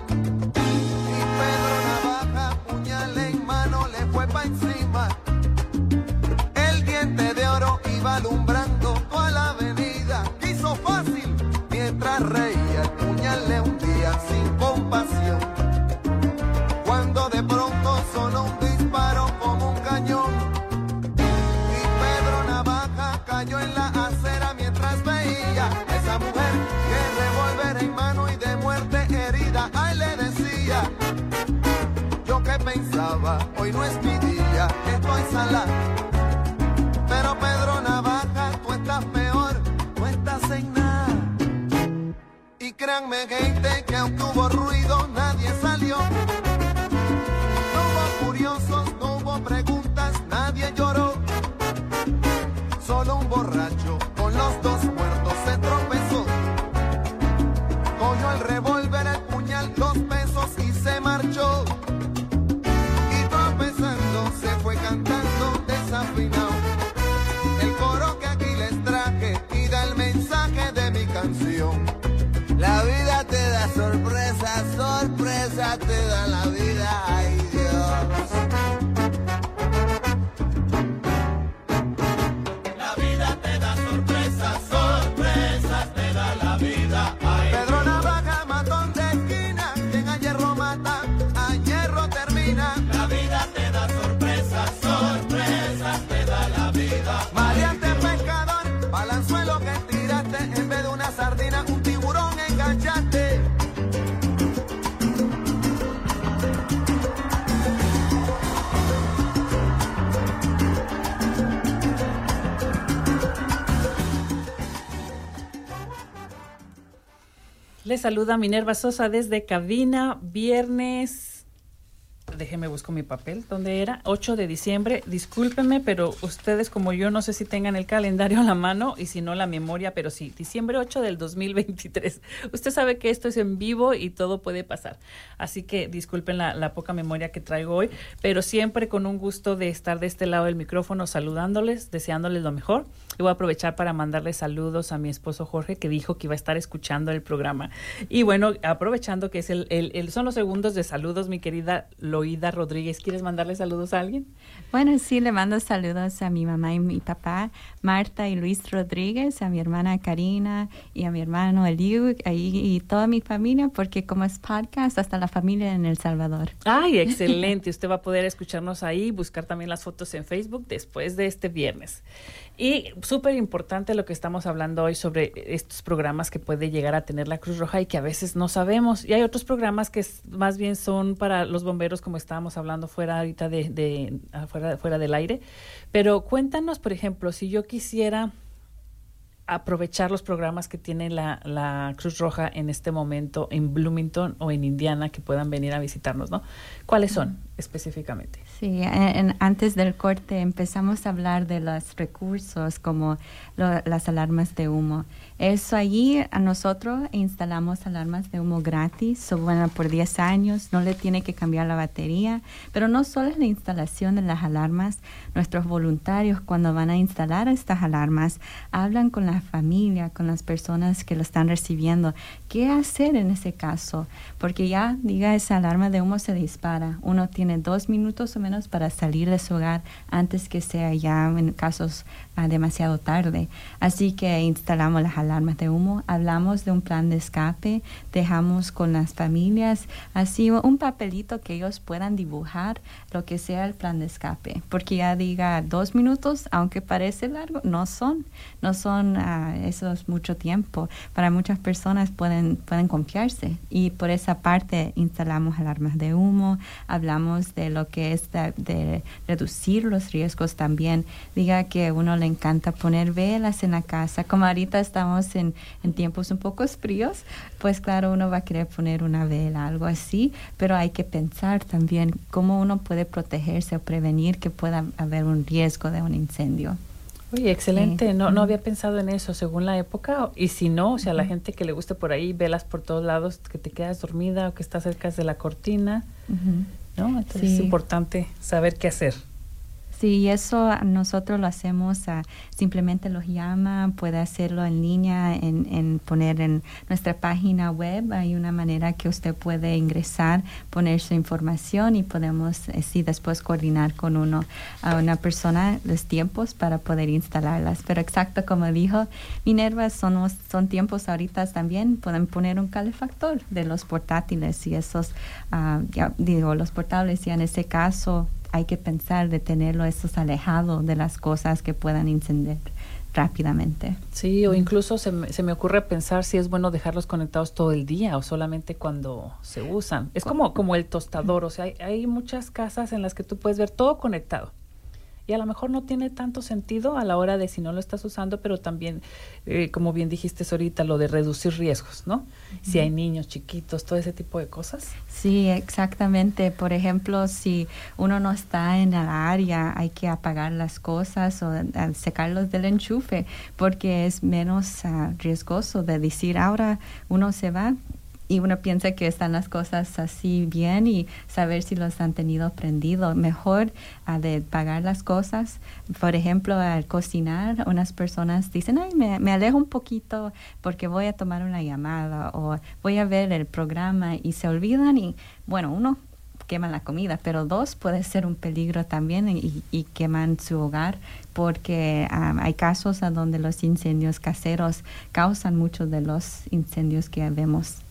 Iba alumbrando toda la avenida. Quiso fácil mientras reía. El puñal le hundía sin compasión. Cuando de pronto sonó un disparo como un cañón. Y Pedro Navaja cayó en la acera mientras veía esa mujer que revólver en mano y de muerte herida. Ay, le decía. Yo que pensaba, hoy no es mi Díganme gente que aunque sorpresa te da la vida, Le saluda Minerva Sosa desde cabina, viernes. Busco mi papel. ¿Dónde era? 8 de diciembre. Discúlpenme, pero ustedes como yo no sé si tengan el calendario a la mano y si no la memoria, pero sí, diciembre 8 del 2023. Usted sabe que esto es en vivo y todo puede pasar. Así que disculpen la, la poca memoria que traigo hoy, pero siempre con un gusto de estar de este lado del micrófono saludándoles, deseándoles lo mejor. Y voy a aprovechar para mandarles saludos a mi esposo Jorge, que dijo que iba a estar escuchando el programa. Y bueno, aprovechando que es el, el- el- son los segundos de saludos, mi querida Loida Rodríguez. ¿Quieres mandarle saludos a alguien? Bueno, sí, le mando saludos a mi mamá y mi papá, Marta y Luis Rodríguez, a mi hermana Karina y a mi hermano Eliu ahí, y toda mi familia, porque como es podcast, hasta la familia en El Salvador. Ay, excelente. Usted va a poder escucharnos ahí, buscar también las fotos en Facebook después de este viernes. Y súper importante lo que estamos hablando hoy sobre estos programas que puede llegar a tener la Cruz Roja y que a veces no sabemos. Y hay otros programas que más bien son para los bomberos, como estábamos hablando fuera ahorita de, de afuera, fuera del aire. Pero cuéntanos, por ejemplo, si yo quisiera aprovechar los programas que tiene la, la Cruz Roja en este momento en Bloomington o en Indiana que puedan venir a visitarnos, ¿no? ¿Cuáles son específicamente? Sí, antes del corte empezamos a hablar de los recursos como lo- las alarmas de humo. Eso allí a nosotros instalamos alarmas de humo gratis, son buenas por 10 años, no le tiene que cambiar la batería, pero no solo es la instalación de las alarmas, nuestros voluntarios cuando van a instalar estas alarmas hablan con la familia, con las personas que lo están recibiendo, qué hacer en ese caso, porque ya diga esa alarma de humo se dispara, uno tiene dos minutos o menos para salir de su hogar antes que sea ya en casos ah, demasiado tarde. Así que instalamos las alarmas de humo, hablamos de un plan de escape, dejamos con las familias así un papelito que ellos puedan dibujar lo que sea el plan de escape, porque ya diga dos minutos, aunque parece largo, no son, no son, ah, eso es mucho tiempo. Para muchas personas pueden, pueden confiarse y por esa parte instalamos alarmas de humo, hablamos de lo que es de, reducir los riesgos también. Diga que uno le encanta poner velas en la casa, como ahorita estamos en, en tiempos un poco fríos, pues claro, uno va a querer poner una vela, algo así, pero hay que pensar también cómo uno puede protegerse o prevenir que pueda haber un riesgo de un incendio. Oye, excelente. Sí. No, no había pensado en eso según la época. Y si no, o sea, la gente que le guste por ahí, velas por todos lados, que te quedas dormida o que estás cerca de la cortina, Ujú. ¿no? Entonces es Sí. importante saber qué hacer. Sí, eso nosotros lo hacemos, simplemente los llama, puede hacerlo en línea, en, en poner en nuestra página web, hay una manera que usted puede ingresar, poner su información y podemos eh, sí después coordinar con uno, a una persona los tiempos para poder instalarlas. Pero exacto como dijo Minerva, son, son tiempos ahorita también, pueden poner un calefactor de los portátiles y esos, ah, ya digo, los portables y en ese caso hay que pensar de tenerlo esos alejados de las cosas que puedan incendiar rápidamente. Sí, o incluso se me, se me ocurre pensar si es bueno dejarlos conectados todo el día o solamente cuando se usan. Es como, como el tostador, o sea, hay, hay muchas casas en las que tú puedes ver todo conectado. Y a lo mejor no tiene tanto sentido a la hora de si no lo estás usando, pero también, eh, como bien dijiste ahorita, lo de reducir riesgos, ¿no? Si hay niños chiquitos, todo ese tipo de cosas. Sí, exactamente. Por ejemplo, si uno no está en el área, hay que apagar las cosas o secarlos del enchufe, porque es menos ah, riesgoso de decir, ahora uno se va, y uno piensa que están las cosas así bien y saber si los han tenido prendido. Mejor uh, de pagar las cosas. Por ejemplo, al cocinar, unas personas dicen, ay, me, alejo un poquito porque voy a tomar una llamada o voy a ver el programa y se olvidan y bueno, uno quema la comida, pero dos puede ser un peligro también y, y queman su hogar porque um, hay casos a donde los incendios caseros causan muchos de los incendios que vemos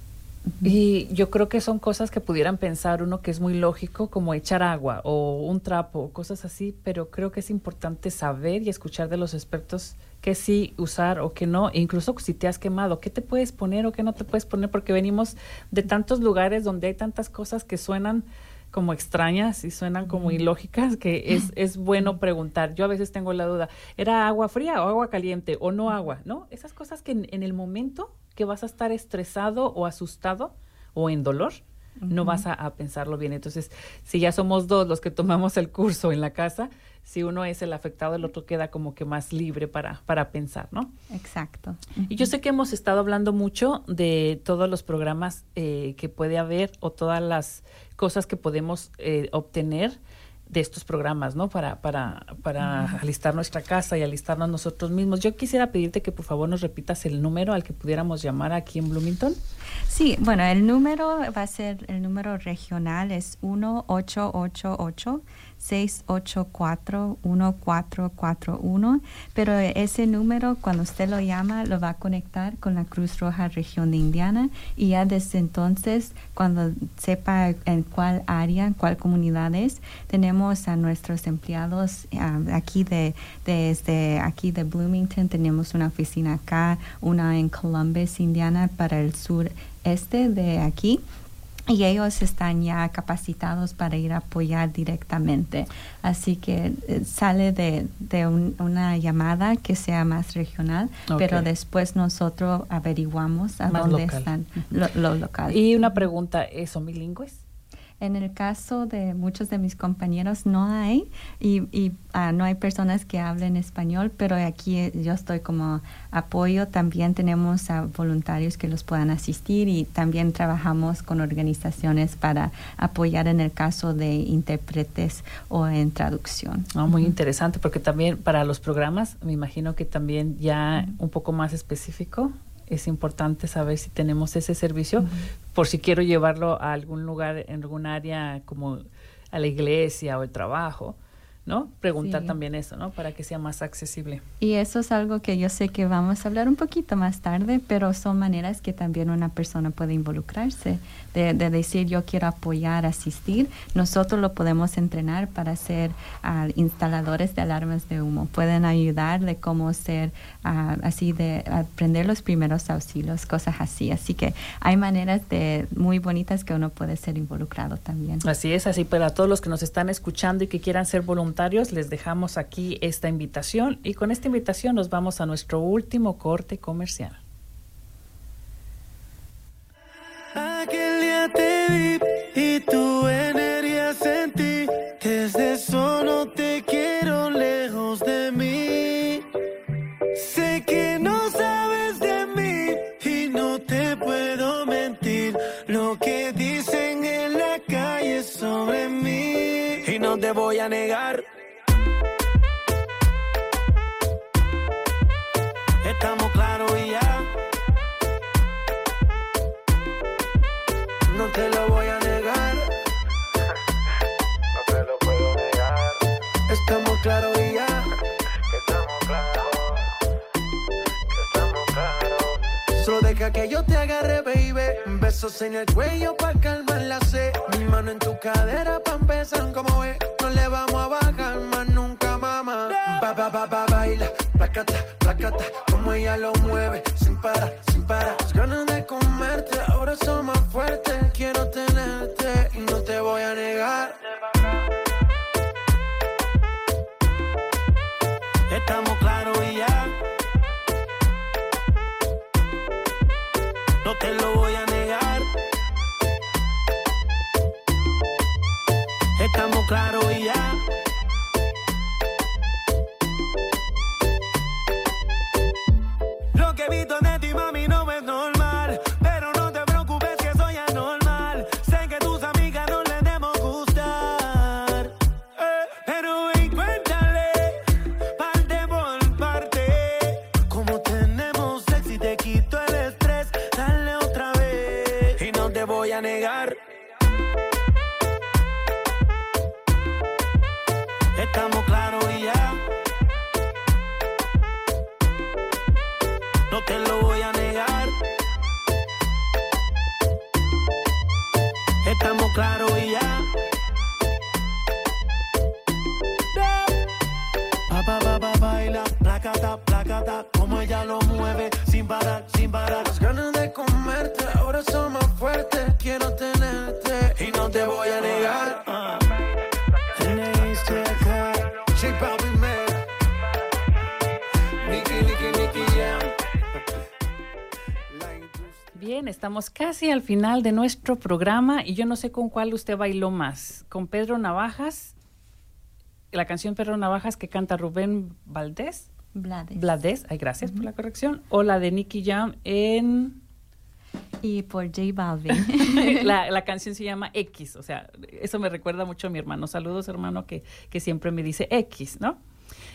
y yo creo que son cosas que pudieran pensar uno que es muy lógico, como echar agua o un trapo, cosas así, pero creo que es importante saber y escuchar de los expertos qué sí usar o qué no, incluso si te has quemado, qué te puedes poner o qué no te puedes poner, porque venimos de tantos lugares donde hay tantas cosas que suenan como extrañas y suenan como ilógicas que es, es bueno preguntar. Yo a veces tengo la duda, ¿era agua fría o agua caliente o no agua? ¿No? Esas cosas que en el momento que vas a estar estresado o asustado o en dolor, no vas a, pensarlo bien. Entonces, si ya somos dos los que tomamos el curso en la casa, si uno es el afectado, el otro queda como que más libre para, para pensar, ¿no? Exacto. Y yo sé que hemos estado hablando mucho de todos los programas eh, que puede haber o todas las cosas que podemos eh, obtener de estos programas, ¿no? Para, para, para alistar nuestra casa y alistarnos nosotros mismos. Yo quisiera pedirte que por favor nos repitas el número al que pudiéramos llamar aquí en Bloomington. Sí, bueno, el número va a ser, el número regional es 1888 684-1441, pero ese número cuando usted lo llama lo va a conectar con la Cruz Roja Región de Indiana y ya desde entonces cuando sepa en cuál área, en cuál comunidad es, tenemos a nuestros empleados um, aquí de desde aquí de Bloomington, tenemos una oficina acá, una en Columbus, Indiana para el sur este de aquí y ellos están ya capacitados para ir a apoyar directamente. Así que eh, sale de, de una llamada que sea más regional, pero después nosotros averiguamos a dónde están los lo locales. Y una pregunta, ¿son bilingües? En el caso de muchos de mis compañeros no hay y, y uh, no hay personas que hablen español, pero aquí eh, yo estoy como apoyo. También tenemos a voluntarios que los puedan asistir y también trabajamos con organizaciones para apoyar en el caso de intérpretes o en traducción. Ah, muy interesante porque también para los programas me imagino que también ya un poco más específico es importante saber si tenemos ese servicio, por si quiero llevarlo a algún lugar, en algún área como a la iglesia o el trabajo. ¿No? Preguntar también eso, ¿no? Para que sea más accesible. Y eso es algo que yo sé que vamos a hablar un poquito más tarde, pero son maneras que también una persona puede involucrarse, de, decir yo quiero apoyar, asistir. Nosotros lo podemos entrenar para ser ah, instaladores de alarmas de humo. Pueden ayudar de cómo ser ah, así, de aprender los primeros auxilios, cosas así. Así que hay maneras de muy bonitas que uno puede ser involucrado también. Así es, así para todos los que nos están escuchando y que quieran ser voluntarios les dejamos aquí esta invitación y con esta invitación nos vamos a nuestro último corte comercial. Aquel día te vi y tu energía sentí. Desde eso no te quiero lejos de mí. Sé que no sabes de mí y no te puedo mentir. Lo que dicen en la calle sobre mí. Y no te voy a negar. En el cuello pa' calmar la sed. Mi mano en tu cadera pa' empezar como ve. No le vamos a bajar más nunca, mamá. Ba, ba, ba, ba, baila. Placata, placata como ella lo mueve, Claros y ya. Pa, pa, pa, pa, baila, placata, placata, como ella lo mueve, sin parar, sin parar. Las ganas de comerte, ahora son más fuertes. Quiero tenerte Bien, estamos casi al final de nuestro programa y yo no sé con cuál usted bailó más. Con Pedro Navajas, la canción Pedro Navajas que canta Rubén Valdés, Blades. Blades, ay, gracias por la corrección, o la de Nicky Jam en... Y por J Balvin. la, la canción se llama X, o sea, eso me recuerda mucho a mi hermano. Saludos, hermano, que, que siempre me dice X, ¿no?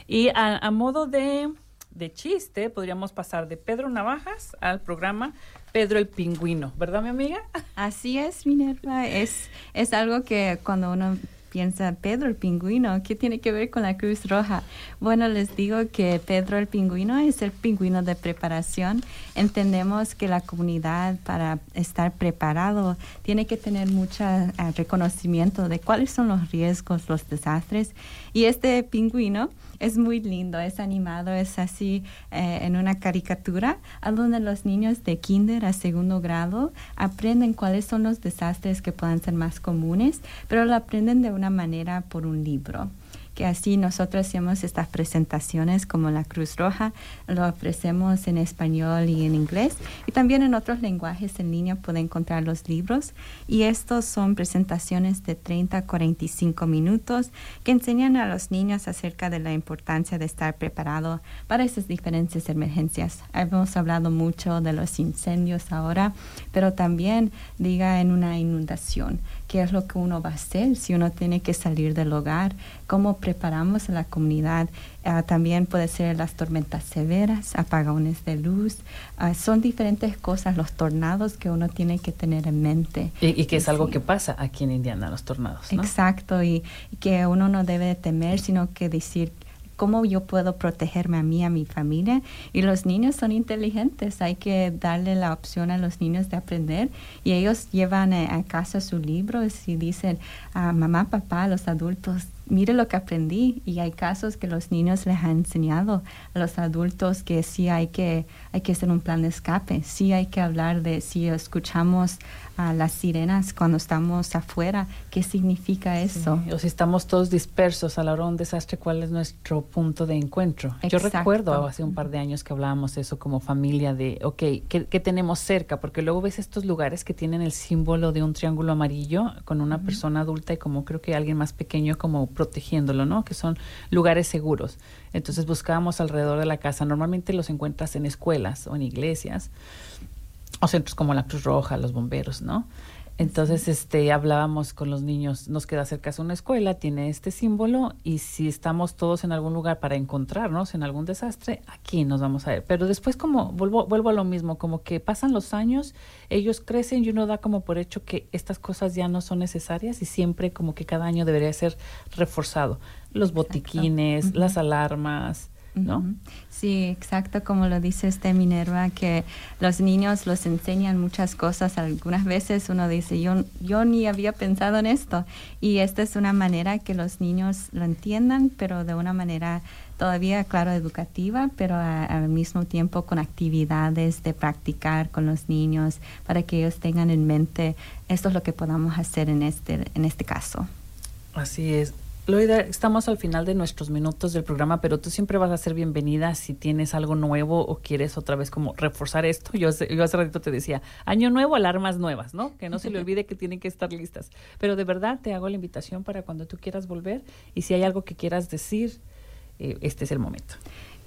Y a, a modo de, de chiste, podríamos pasar de Pedro Navajas al programa Pedro el Pingüino, ¿verdad, mi amiga? Así es, Minerva. Es, es algo que cuando uno piensa, Pedro el pingüino, ¿qué tiene que ver con la Cruz Roja? Bueno, les digo que Pedro el pingüino es el pingüino de preparación. Entendemos que la comunidad para estar preparado tiene que tener mucho eh, reconocimiento de cuáles son los riesgos, los desastres. Y este pingüino es muy lindo, es animado, es así eh, en una caricatura, a donde los niños de kinder a segundo grado aprenden cuáles son los desastres que puedan ser más comunes, pero lo aprenden de una manera por un libro que así nosotros hacemos estas presentaciones como la Cruz Roja, lo ofrecemos en español y en inglés y también en otros lenguajes en línea puede encontrar los libros y estos son presentaciones de 30 a 45 minutos que enseñan a los niños acerca de la importancia de estar preparado para esas diferentes emergencias. Hemos hablado mucho de los incendios ahora, pero también diga en una inundación qué es lo que uno va a hacer si uno tiene que salir del hogar, cómo preparamos a la comunidad. Ah, también puede ser las tormentas severas, apagones de luz. Ah, son diferentes cosas, los tornados que uno tiene que tener en mente. Y, y que es algo que pasa aquí en Indiana, los tornados, ¿no? Exacto, y, y que uno no debe de temer, sino que decir cómo yo puedo protegerme a mí, a mi familia. Y los niños son inteligentes, hay que darle la opción a los niños de aprender. Y ellos llevan a casa sus libros y dicen, a mamá, papá, los adultos, mire lo que aprendí. Y hay casos que los niños les han enseñado a los adultos que sí hay que, hay que hacer un plan de escape, sí hay que hablar de si escuchamos a las sirenas cuando estamos afuera, ¿qué significa eso? O si estamos todos dispersos a la hora de un desastre, ¿cuál es nuestro punto de encuentro? Yo recuerdo hace un par de años que hablábamos eso como familia de, ok, ¿qué, qué tenemos cerca? Porque luego ves estos lugares que tienen el símbolo de un triángulo amarillo con una persona adulta y como creo que alguien más pequeño como protegiéndolo, ¿no? Que son lugares seguros. Entonces buscábamos alrededor de la casa. Normalmente los encuentras en escuelas o en iglesias o centros como la Cruz Roja, los bomberos, ¿no? Entonces, este, hablábamos con los niños, nos queda cerca de una escuela, tiene este símbolo, y si estamos todos en algún lugar para encontrarnos en algún desastre, aquí nos vamos a ver. Pero después, como vuelvo, vuelvo a lo mismo, como que pasan los años, ellos crecen y uno da como por hecho que estas cosas ya no son necesarias y siempre como que cada año debería ser reforzado. Los botiquines, las alarmas, ¿no? Sí, exacto, como lo dice este Minerva, que los niños los enseñan muchas cosas. Algunas veces uno dice, yo, yo ni había pensado en esto. Y esta es una manera que los niños lo entiendan, pero de una manera todavía, claro, educativa, pero a- al mismo tiempo con actividades de practicar con los niños para que ellos tengan en mente esto es lo que podamos hacer en este, en este caso. Así es. Loida, estamos al final de nuestros minutos del programa, pero tú siempre vas a ser bienvenida si tienes algo nuevo o quieres otra vez como reforzar esto. Yo, hace- yo hace ratito te decía, año nuevo, alarmas nuevas, ¿no? Que no se le olvide que tienen que estar listas. Pero de verdad te hago la invitación para cuando tú quieras volver y si hay algo que quieras decir, eh, este es el momento.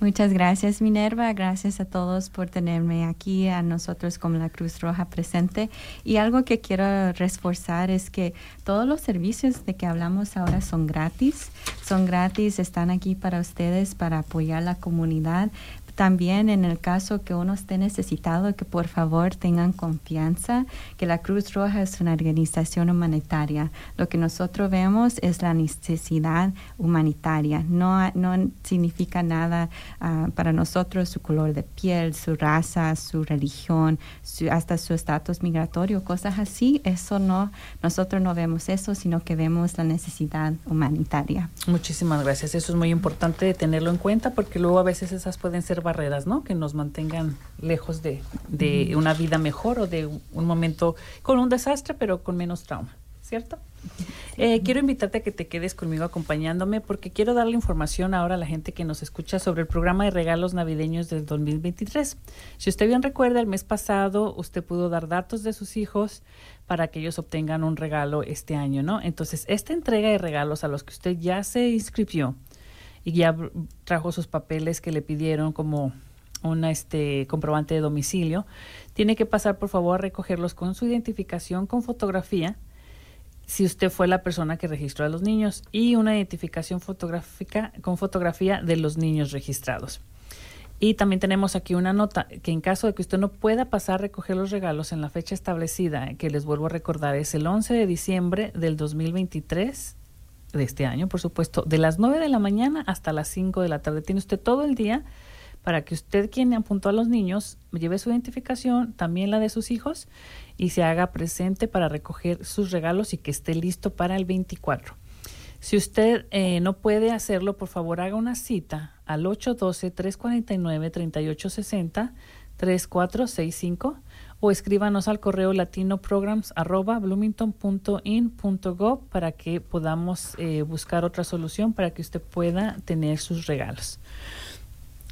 Muchas gracias, Minerva. Gracias a todos por tenerme aquí, a nosotros como la Cruz Roja presente. Y algo que quiero reforzar es que todos los servicios de que hablamos ahora son gratis. Son gratis, están aquí para ustedes, para apoyar la comunidad. También en el caso que uno esté necesitado, que por favor tengan confianza, que la Cruz Roja es una organización humanitaria. Lo que nosotros vemos es la necesidad humanitaria. No, no significa nada ah, para nosotros su color de piel, su raza, su religión, su- hasta su estatus migratorio, cosas así. Eso no, nosotros no vemos eso, sino que vemos la necesidad humanitaria. Muchísimas gracias. Eso es muy importante tenerlo en cuenta porque luego a veces esas pueden ser barreras, ¿no? Que nos mantengan lejos de, de una vida mejor o de un momento con un desastre, pero con menos trauma, ¿cierto? Eh, quiero invitarte a que te quedes conmigo acompañándome porque quiero darle información ahora a la gente que nos escucha sobre el programa de regalos navideños del 2023. Si usted bien recuerda, el mes pasado usted pudo dar datos de sus hijos para que ellos obtengan un regalo este año, ¿no? Entonces, esta entrega de regalos a los que usted ya se inscribió y ya trajo sus papeles que le pidieron como una este comprobante de domicilio, tiene que pasar por favor a recogerlos con su identificación con fotografía si usted fue la persona que registró a los niños y una identificación fotográfica con fotografía de los niños registrados. Y también tenemos aquí una nota que en caso de que usted no pueda pasar a recoger los regalos en la fecha establecida, que les vuelvo a recordar es el 11 de diciembre del 2023 de este año, por supuesto, de las 9 de la mañana hasta las 5 de la tarde. Tiene usted todo el día para que usted, quien apuntó a los niños, lleve su identificación, también la de sus hijos, y se haga presente para recoger sus regalos y que esté listo para el 24. Si usted eh, no puede hacerlo, por favor haga una cita al 812-349-3860, 3465 o escríbanos al correo latinoprograms arroba bloomington.in.gov para que podamos eh, buscar otra solución para que usted pueda tener sus regalos.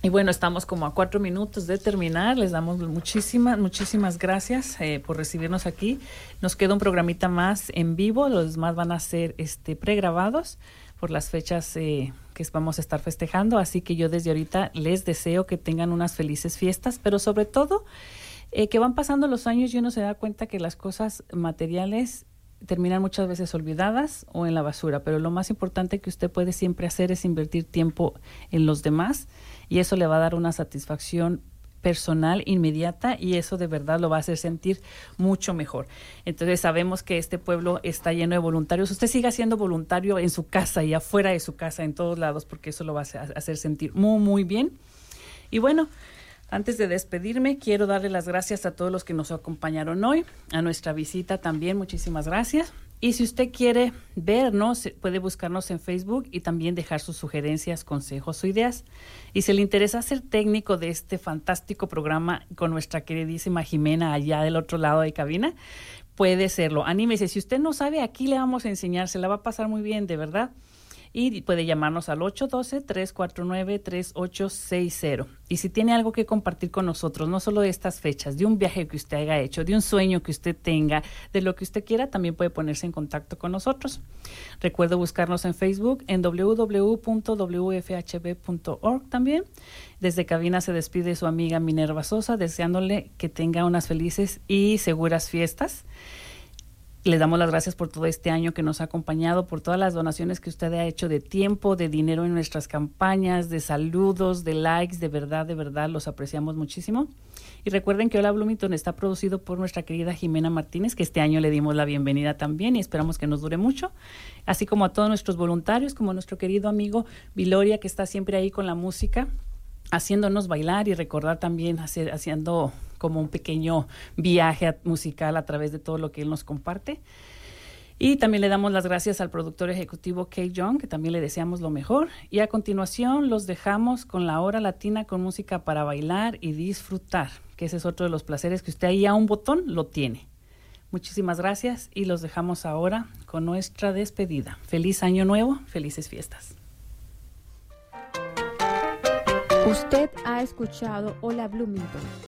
Y bueno, estamos como a cuatro minutos de terminar. Les damos muchísimas, muchísimas gracias eh, por recibirnos aquí. Nos queda un programita más en vivo. Los demás van a ser este, pregrabados por las fechas eh, que vamos a estar festejando. Así que yo desde ahorita les deseo que tengan unas felices fiestas, pero sobre todo eh, que van pasando los años y uno se da cuenta que las cosas materiales terminan muchas veces olvidadas o en la basura, pero lo más importante que usted puede siempre hacer es invertir tiempo en los demás y eso le va a dar una satisfacción personal inmediata y eso de verdad lo va a hacer sentir mucho mejor. Entonces sabemos que este pueblo está lleno de voluntarios. Usted siga siendo voluntario en su casa y afuera de su casa, en todos lados, porque eso lo va a hacer- sentir muy, muy bien. Y bueno, antes de despedirme, quiero darle las gracias a todos los que nos acompañaron hoy, a nuestra visita también, muchísimas gracias. Y si usted quiere vernos, puede buscarnos en Facebook y también dejar sus sugerencias, consejos o ideas. Y si le interesa ser técnico de este fantástico programa con nuestra queridísima Jimena allá del otro lado de cabina, puede serlo. Anímese, si usted no sabe, aquí le vamos a enseñar, se la va a pasar muy bien, de verdad y puede llamarnos al 812-349-3860. Y si tiene algo que compartir con nosotros, no solo de estas fechas, de un viaje que usted haya hecho, de un sueño que usted tenga, de lo que usted quiera, también puede ponerse en contacto con nosotros. Recuerde buscarnos en Facebook en www.wfhb.org también. Desde cabina se despide su amiga Minerva Sosa, deseándole que tenga unas felices y seguras fiestas. Le damos las gracias por todo este año que nos ha acompañado, por todas las donaciones que usted ha hecho de tiempo, de dinero en nuestras campañas, de saludos, de likes, de verdad, de verdad, los apreciamos muchísimo. Y recuerden que Hola Bloomington está producido por nuestra querida Jimena Martínez, que este año le dimos la bienvenida también y esperamos que nos dure mucho, así como a todos nuestros voluntarios, como nuestro querido amigo Viloria, que está siempre ahí con la música, haciéndonos bailar y recordar también hacer, haciendo como un pequeño viaje musical a través de todo lo que él nos comparte. Y también le damos las gracias al productor ejecutivo Kay Young, que también le deseamos lo mejor. Y a continuación los dejamos con la hora latina con música para bailar y disfrutar, que ese es otro de los placeres que usted ahí a un botón lo tiene. Muchísimas gracias y los dejamos ahora con nuestra despedida. Feliz año nuevo, felices fiestas. Usted ha escuchado Hola Bloomington,